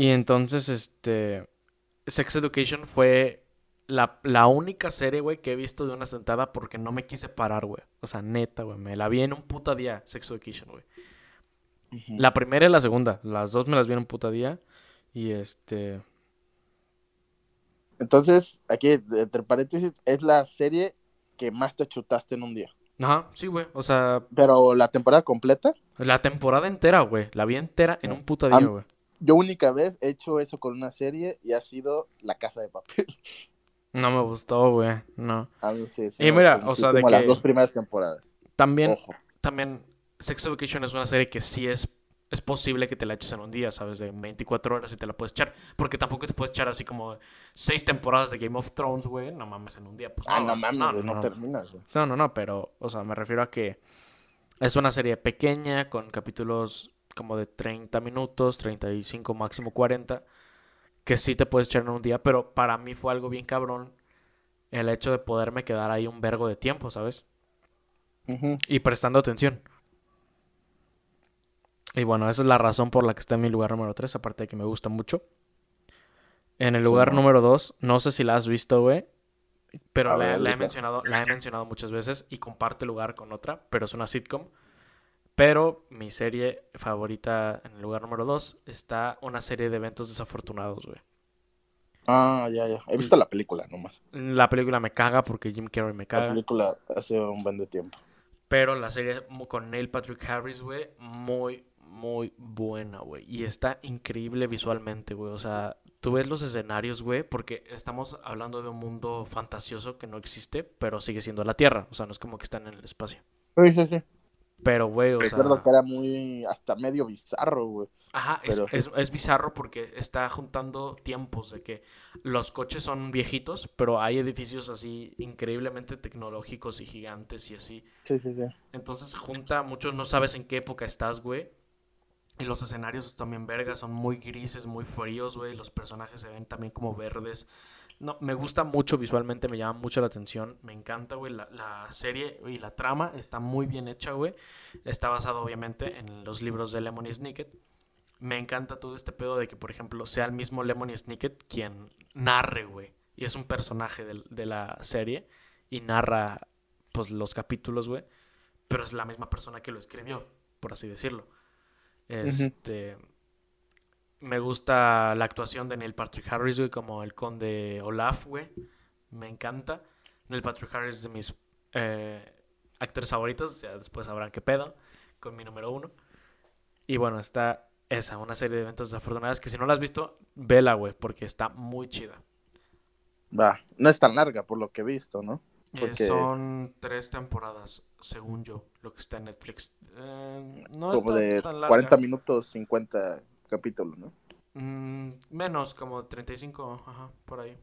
Y entonces, este. Sex Education fue la, la única serie, güey, que he visto de una sentada porque no me quise parar, güey. O sea, neta, güey. Me la vi en un puta día, Sex Education, güey. La primera y la segunda. Las dos me las vi en un puta día. Y este. Entonces, aquí, entre paréntesis, es la serie que más te chutaste en un día. Ajá, sí, güey. O sea, Pero la temporada completa, la temporada entera, güey. La vi entera en un puta día, güey. Yo única vez he hecho eso con una serie y ha sido La Casa de Papel. No me gustó, güey. No. A mí sí, sí Y me mira, o sea, de muchísimo las que- dos primeras temporadas. También, Ojo. también, Sex Education es una serie que sí es, es posible que te la eches en un día, ¿sabes? De 24 horas y te la puedes echar. Porque tampoco te puedes echar así como seis temporadas de Game of Thrones, güey. No mames, en un día. Pues Ah, no, no mames, no, no, no. terminas, güey. No, no, no, pero, o sea, me refiero a que es una serie pequeña con capítulos como de 30 minutos, 35, máximo 40, que sí te puedes echar en un día, pero para mí fue algo bien cabrón el hecho de poderme quedar ahí un vergo de tiempo, ¿sabes? Y prestando atención. Y bueno, esa es la razón por la que está en mi lugar número 3, aparte de que me gusta mucho. En el lugar número 2, no sé si la has visto, güey. Pero la, ver, la he mencionado, la he mencionado muchas veces y comparte lugar con otra, pero es una sitcom. Pero mi serie favorita en el lugar número 2 está una serie de eventos desafortunados, güey. Ah, ya, ya. He visto la película nomás. La película me caga porque Jim Carrey me La caga. película hace un buen de tiempo. Pero la serie con Neil Patrick Harris, güey, muy, muy buena, güey. Y está increíble visualmente, güey. O sea, tú ves los escenarios, güey, porque estamos hablando de un mundo fantasioso que no existe, pero sigue siendo la Tierra. O sea, no es como que están en el espacio. Sí, sí, sí. Pero, güey, o Recuerdo sea... que era muy, hasta medio bizarro, güey. Ajá, es, pero sí. es, es bizarro porque está juntando tiempos de que los coches son viejitos, pero hay edificios así increíblemente tecnológicos y gigantes y así. Sí, sí, sí. Entonces junta, muchos no sabes en qué época estás, güey. Y los escenarios también vergas, son muy grises, muy fríos, güey. Los personajes se ven también como verdes. No, me gusta mucho visualmente, me llama mucho la atención. Me encanta, güey. La, la serie y la trama está muy bien hecha, güey. Está basado, obviamente, en los libros de Lemony Snicket. Me encanta todo este pedo de que, por ejemplo, sea el mismo Lemony Snicket quien narre, güey. Y es un personaje de, de la serie. Y narra, pues, los capítulos, güey. Pero es la misma persona que lo escribió, por así decirlo. Este. Me gusta la actuación de Neil Patrick Harris, güey, como el conde Olaf, güey. Me encanta. Neil Patrick Harris es de mis eh, actores favoritos. Ya después sabrán qué pedo. Con mi número uno. Y bueno, está esa, una serie de eventos desafortunadas que si no la has visto, vela, güey, porque está muy chida. Va, no es tan larga por lo que he visto, ¿no? Eh, Porque son tres temporadas, según yo, lo que está en Netflix. Eh, no como está de tan larga. 40 minutos, 50 capítulos, ¿no? Mm, menos, como 35, ajá, por ahí.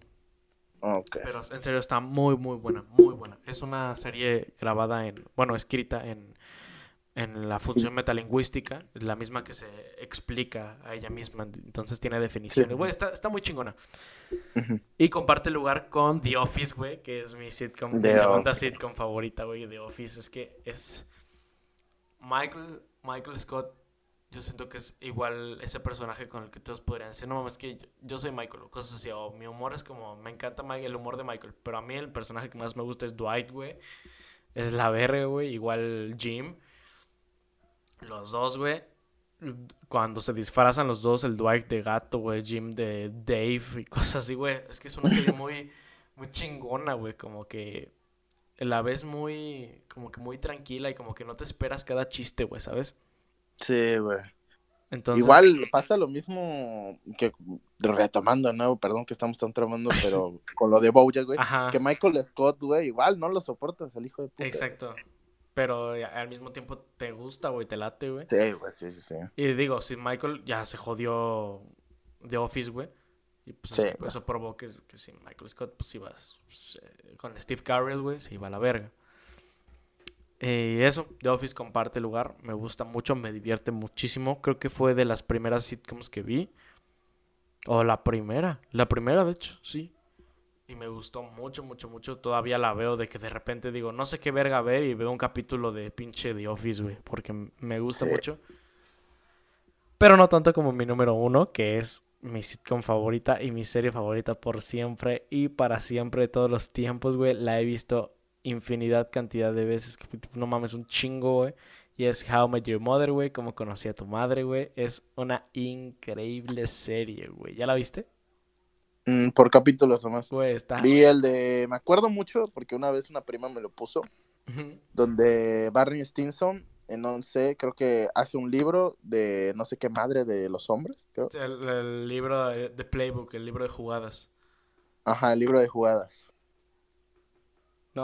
Ok. Pero en serio está muy, muy buena, muy buena. Es una serie grabada en, bueno, escrita en, en la función metalingüística, la misma que se explica a ella misma, entonces tiene definiciones. Sí. Güey, está, está muy chingona. Y comparte lugar con The Office, güey, que es mi sitcom, mi segunda Office. sitcom favorita, güey, The Office. Es que es Michael, Michael Scott. Yo siento que es igual ese personaje con el que todos podrían decir, no mames, que yo, soy Michael, o cosas así, o mi humor es como, me encanta el humor de Michael, pero a mí el personaje que más me gusta es Dwight, güey, es la verga, güey, igual Jim, los dos, güey, cuando se disfrazan los dos, el Dwight de gato, güey, Jim de Dave y cosas así, güey, es que es una serie muy, muy chingona, güey, como que la ves muy, como que muy tranquila y como que no te esperas cada chiste, güey, ¿sabes? Sí, güey. Entonces, Igual pasa lo mismo que retomando, ¿no? Perdón que estamos tan tramando, pero con lo de Bojack, güey. Ajá, Que Michael Scott, güey, igual no lo soportas al hijo de puta. exacto. Pero a- al mismo tiempo te gusta, güey, te late, güey. Sí, güey, sí, sí, sí. Y digo, si Michael ya se jodió de Office, güey. Y pues Sí, eso, pues. eso probó que, que si Michael Scott, pues iba pues, eh, con Steve Carell, güey, se iba a la verga. Y eso, The Office comparte lugar, me gusta mucho, me divierte muchísimo. Creo que fue de las primeras sitcoms que vi. O la primera, la primera de hecho, sí. Y me gustó mucho, mucho, mucho. Todavía la veo de que de repente digo, no sé qué verga ver y veo un capítulo de pinche The Office, güey. Porque me gusta Sí. mucho. Pero no tanto como mi número uno, que es mi sitcom favorita y mi serie favorita por siempre y para siempre de todos los tiempos, güey. La he visto infinidad cantidad de veces. que, No mames, un chingo, güey. Y es How I Met Your Mother, güey. Como conocí a tu madre, güey. Es una increíble serie, güey. ¿Ya la viste? Mm, por capítulos nomás. Güey, está... Vi el de. Me acuerdo mucho porque una vez una prima me lo puso. Donde Barney Stinson, en no sé, creo que hace un libro de no sé qué madre de los hombres. Creo. El, el libro de Playbook, el libro de jugadas. Ajá, el libro de jugadas.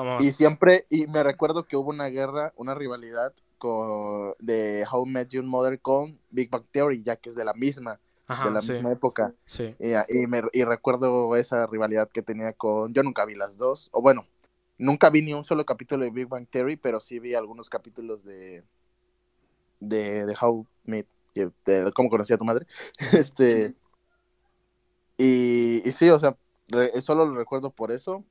No. Y siempre, y me recuerdo que hubo una guerra, una rivalidad con, de How Met Your Mother con Big Bang Theory, ya que es de la misma, Ajá, de la sí, misma época. sí. Y, y me, y recuerdo esa rivalidad que tenía con. Yo nunca vi las dos, o bueno, nunca vi ni un solo capítulo de Big Bang Theory, pero sí vi algunos capítulos de. de, de How Met. de cómo conocí a tu madre. este. Y, y sí, o sea, re- solo lo recuerdo por eso.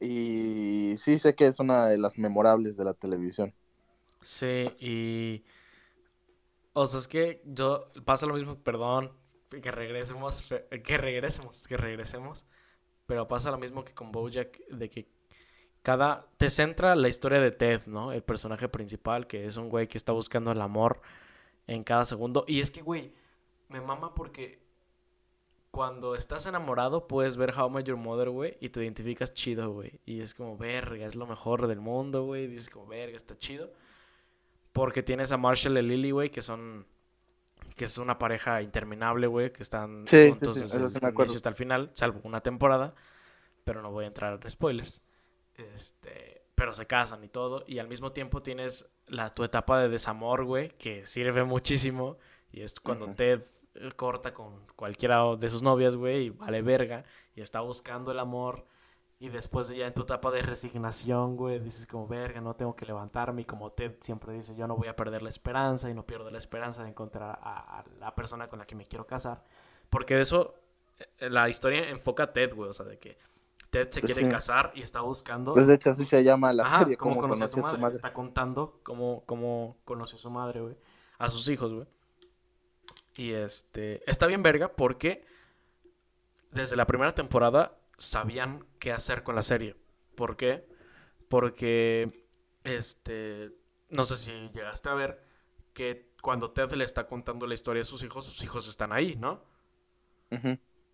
Y sí sé que es una de las memorables de la televisión. Sí, y... O sea, es que yo... Pasa lo mismo, perdón, que regresemos, que regresemos, que regresemos. Pero pasa lo mismo que con Bojack, de que cada... Te centra la historia de Ted, ¿no? El personaje principal, que es un güey que está buscando el amor en cada segundo. Y es que, güey, me mama porque cuando estás enamorado puedes ver How I Met Your Mother, güey, y te identificas chido, güey. Y es como, verga, es lo mejor del mundo, güey. Y dices como, verga, está chido. Porque tienes a Marshall y Lily, güey, que son... Que es una pareja interminable, güey, que están Sí, juntos sí, desde el sí me acuerdo. inicio hasta el final, salvo una temporada. Pero no voy a entrar en spoilers. Este, pero se casan y todo. Y al mismo tiempo tienes la, tu etapa de desamor, güey, que sirve muchísimo. Y es cuando Ujú. Ted eh, corta con cualquiera de sus novias, güey, y vale verga. Y está buscando el amor. Y después ya en tu etapa de resignación, güey, dices como, verga, no tengo que levantarme. Y como Ted siempre dice, yo no voy a perder la esperanza y no pierdo la esperanza de encontrar a, a la persona con la que me quiero casar. Porque de eso eh, la historia enfoca a Ted, güey, o sea, de que Ted se Pues quiere sí. casar y está buscando... Pues de hecho así se llama la Ajá, serie, cómo como conoció a tu a tu madre. madre. Está contando cómo, cómo conoció a su madre, güey. A sus hijos, güey. Y este. Está bien, verga, porque desde la primera temporada sabían qué hacer con la serie. ¿Por qué? Porque. Este. No sé si llegaste a ver que cuando Ted le está contando la historia de sus hijos, sus hijos están ahí, ¿no?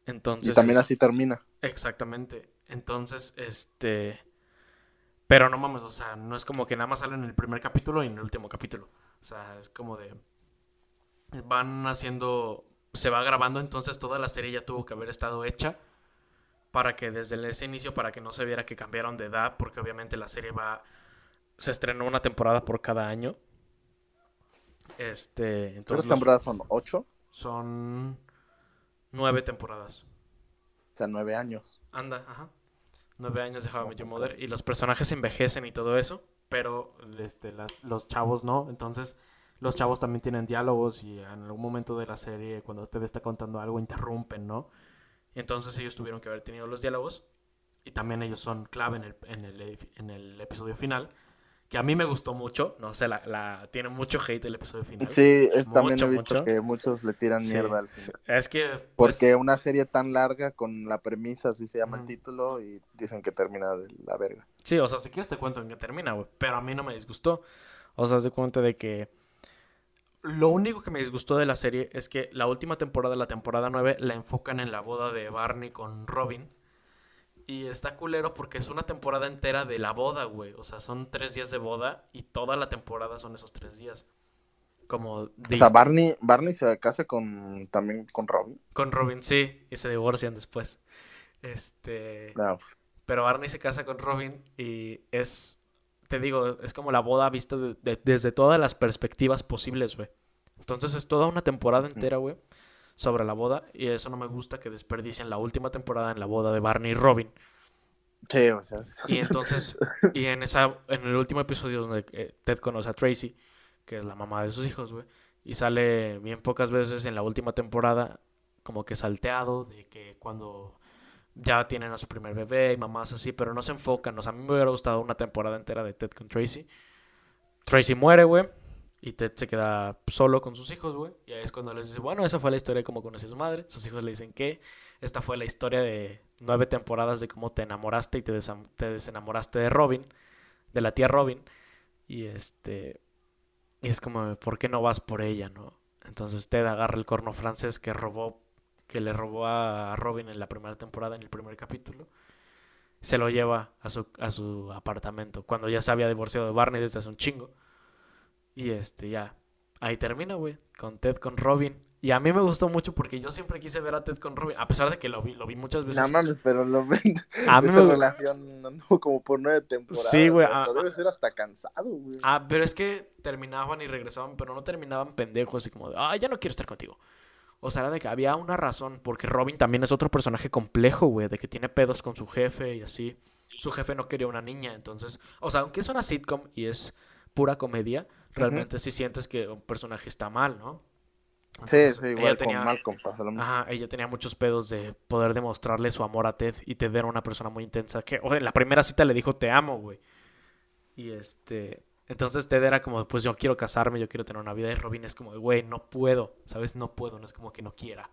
Entonces. Y también así termina. Exactamente. Entonces, este. Pero no mames, o sea, no es como que nada más sale en el primer capítulo y en el último capítulo. O sea, es como de. Van haciendo. Se va grabando, entonces toda la serie ya tuvo que haber estado hecha. Para que desde ese inicio, para que no se viera que cambiaron de edad, porque obviamente la serie va. Se estrenó una temporada por cada año. Este. ¿Cuántas Entonces. temporadas son? ¿Ocho? Son. Nueve temporadas. O sea, nueve años. Anda, ajá. Nueve años de How I Met Your Mother y los personajes envejecen y todo eso, pero este, las, los chavos no. Entonces, los chavos también tienen diálogos y en algún momento de la serie, cuando usted está contando algo, interrumpen, ¿no? Entonces ellos tuvieron que haber tenido los diálogos y también ellos son clave en el, en el, en el episodio final, que a mí me gustó mucho, no sé, la, la, tiene mucho hate el episodio final. Sí, es, también he visto mucho. que muchos le tiran Sí, mierda al final. Es que... pues, Porque una serie tan larga con la premisa, así se llama el título, y dicen que termina de la verga. Sí, o sea, si quieres te cuento en qué termina, güey. Pero a mí no me disgustó. O sea, de cuenta de que. Lo único que me disgustó de la serie es que la última temporada, la temporada 9, la enfocan en la boda de Barney con Robin. Y está culero porque es una temporada entera de la boda, güey. O sea, son tres días de boda y toda la temporada son esos tres días. Como O sea, Barney, Barney se casa con también con Robin. con Robin, sí, y se divorcian después. Este. No, pues, Pero Barney se casa con Robin y es, te digo, es como la boda vista de- de- desde todas las perspectivas posibles, güey. Entonces es toda una temporada entera, güey, sobre la boda y eso no me gusta que desperdicien la última temporada en la boda de Barney y Robin. sí, o sea, es- Y entonces, y en esa, en el último episodio donde eh, Ted conoce a Tracy, que es la mamá de sus hijos, güey, y sale bien pocas veces en la última temporada, como que salteado, de que cuando ya tienen a su primer bebé y mamás así, pero no se enfocan. O a mí me hubiera gustado una temporada entera de Ted con Tracy. Tracy muere, güey, y Ted se queda solo con sus hijos, güey, y ahí es cuando les dice, bueno, esa fue la historia de cómo conocí a su madre. Sus hijos le dicen que esta fue la historia de nueve temporadas de cómo te enamoraste y te, te desenamoraste de Robin, de la tía Robin. Y este. Y es como, ¿por qué no vas por ella, no? Entonces Ted agarra el corno francés que robó, que le robó a Robin en la primera temporada, en el primer capítulo. Se lo lleva a su, a su apartamento, cuando ya se había divorciado de Barney desde hace un chingo. Y este, ya. Ahí termina, güey. Con Ted con Robin. Y a mí me gustó mucho porque yo siempre quise ver a Ted con Robin. A pesar de que lo vi, lo vi muchas veces. no mames, pero lo ven. A mí esa me- relación anduvo como por nueve temporadas. Sí, güey, ah, debe ser hasta cansado, güey. Ah, pero es que terminaban y regresaban, pero no terminaban pendejos y como de, ah, ya no quiero estar contigo. O sea, era de que había una razón, porque Robin también es otro personaje complejo, güey, de que tiene pedos con su jefe y así. Su jefe no quería una niña, entonces, o sea, aunque es una sitcom y es pura comedia, realmente sí sientes que un personaje está mal, ¿no? sí, Entonces, sí, igual tenía- con Malcolm pasa lo mismo. Ajá, ella tenía muchos pedos de poder demostrarle su amor a Ted y Ted era una persona muy intensa que, oye, en la primera cita le dijo te amo, güey. Y este, entonces Ted era como, pues yo quiero casarme, yo quiero tener una vida y Robin es como, güey, no puedo, ¿sabes? No puedo, no es como que no quiera.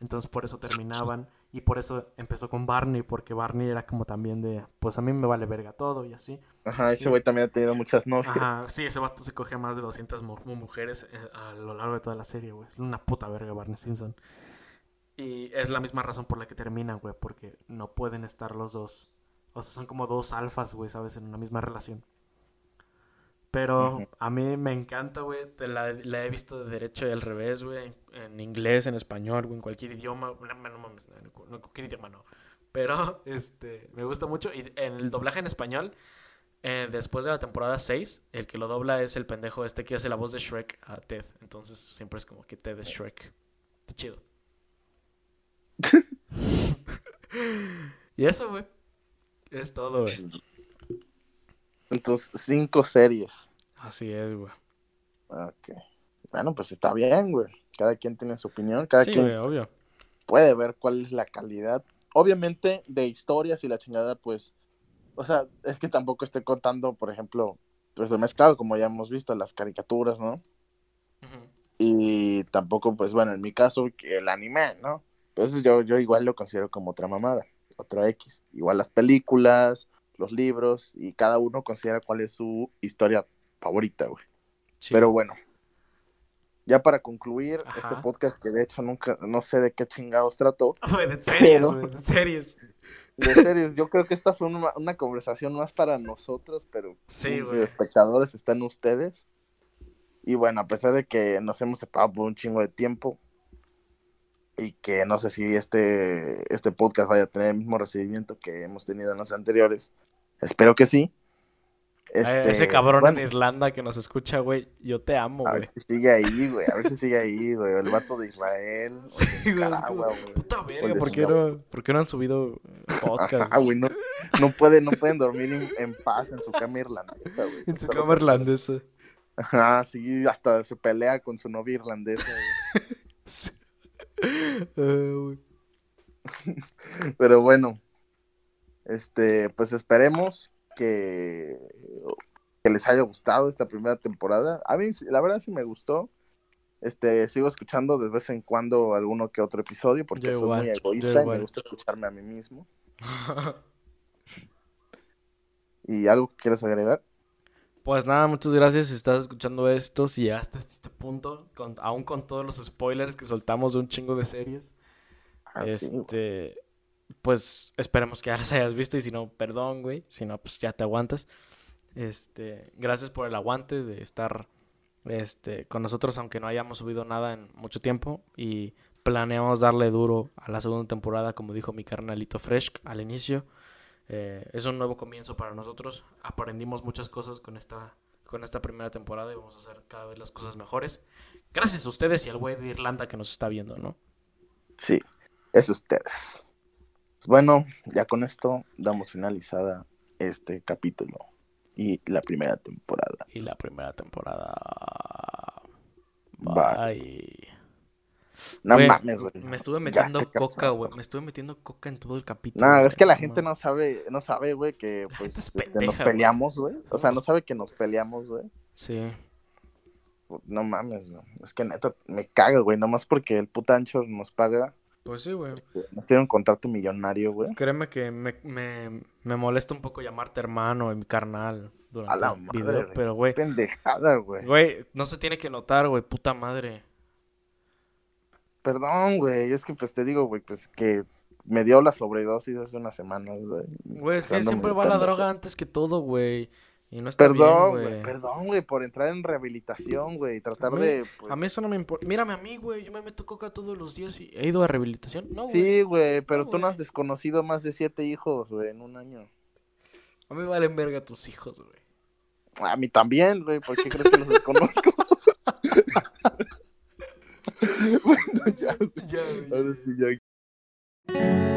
Entonces por eso terminaban y por eso empezó con Barney, porque Barney era como también de, pues a mí me vale verga todo y así. Ajá, ese güey también ha tenido muchas novias. Ajá, sí, ese vato se coge a más de 200 mu- mu- mujeres eh, a lo largo de toda la serie, güey. Es una puta verga Barney Simpson. Y es la misma razón por la que terminan, güey, porque no pueden estar los dos. O sea, son como dos alfas, güey, ¿sabes? En una misma relación. Pero a mí me encanta, güey. La, la he visto de derecho y al revés, güey. En, en inglés, en español, güey, en cualquier idioma. No, no mames, no, no, en cualquier idioma no. Pero, este, me gusta mucho. Y en el doblaje en español, eh, después de la temporada 6, el que lo dobla es el pendejo este que hace la voz de Shrek a Ted. Entonces siempre es como que Ted es Shrek. Está chido. y eso, güey. Es todo, güey. Entonces, cinco series. Así es, güey. Ok. Bueno, pues está bien, güey. Cada quien tiene su opinión, cada Sí, quien güey, obvio. puede ver cuál es la calidad. Obviamente, de historias y la chingada, pues, o sea, es que tampoco estoy contando, por ejemplo, pues lo mezclado, como ya hemos visto, las caricaturas, ¿no? Y tampoco, pues bueno, en mi caso, el anime, ¿no? Entonces yo, yo igual lo considero como otra mamada, otra X. Igual las películas, los libros, y cada uno considera cuál es su historia favorita, güey. Pero bueno, ya para concluir este podcast que de hecho nunca, no sé de qué chingados trató. de series, de series. De series, yo creo que esta fue una, conversación más para nosotros, pero sí, los espectadores están ustedes. Y bueno, a pesar de que nos hemos separado por un chingo de tiempo y que no sé si este, este podcast vaya a tener el mismo recibimiento que hemos tenido en los anteriores, espero que sí. Este, ese cabrón en Irlanda que nos escucha, güey, yo te amo, güey. A ver si sigue ahí, güey. A ver si sigue ahí, güey. El vato de Israel. Sí, güey. Puta verga, ¿por qué, no, ¿por qué no han subido podcast? Ah, güey, no, no, puede, no pueden dormir en, paz en su cama irlandesa, güey. En su cama irlandesa. Ajá, sí, hasta se pelea con su novia irlandesa, güey. Pero bueno, este, pues esperemos que, que les haya gustado esta primera temporada. A mí, la verdad, sí me gustó. Este, sigo escuchando de vez en cuando alguno que otro episodio porque soy muy egoísta y me gusta escucharme a mí mismo. ¿Y algo que quieras agregar? Pues nada, muchas gracias si estás escuchando esto, si hasta este punto, con, aún con todos los spoilers que soltamos de un chingo de series. Ah, este, pues esperemos que ya las hayas visto y si no, perdón, güey, si no, pues ya te aguantas. Este, gracias por el aguante de estar este, con nosotros, aunque no hayamos subido nada en mucho tiempo y planeamos darle duro a la segunda temporada, como dijo mi carnalito Fresh al inicio. Eh, es un nuevo comienzo para nosotros. Aprendimos muchas cosas con esta, con esta primera temporada y vamos a hacer cada vez las cosas mejores. Gracias a ustedes y al güey de Irlanda que nos está viendo, ¿no? Sí, es ustedes. Bueno, ya con esto damos finalizada este capítulo y la primera temporada. Y la primera temporada. Bye. No mames, güey. Me estuve metiendo coca, güey. Me estuve metiendo coca en todo el capítulo. No, es que la gente no sabe, no sabe, güey, que pues este, nos peleamos, güey. O sea, no sabe que nos peleamos, güey. Sí. No mames, güey. Es que neta me caga, güey. Nomás porque el puta ancho nos paga pues sí, güey. Nos tiene un contrato millonario, güey. Créeme que me, me, me, molesta un poco llamarte hermano y mi carnal durante A la el video, pero güey. Pendejada, güey. Güey, no se tiene que notar, güey, puta madre. Perdón, güey, es que pues te digo, güey, pues que me dio la sobredosis hace unas semanas, güey. Güey, es que siempre va la droga antes que todo, güey. Y no está perdón, güey. Perdón, güey, por entrar en rehabilitación, güey. Tratar de. Pues... A mí eso no me importa. Mírame a mí, güey. Yo me meto coca todos los días y he ido a rehabilitación. No, güey. Sí, güey, pero tú no has desconocido más de siete hijos, güey, en un año. A mí valen verga tus hijos, güey. A mí también, güey. ¿Por qué crees que los desconozco? bueno, ya, ya, güey. Ahora sí, ya.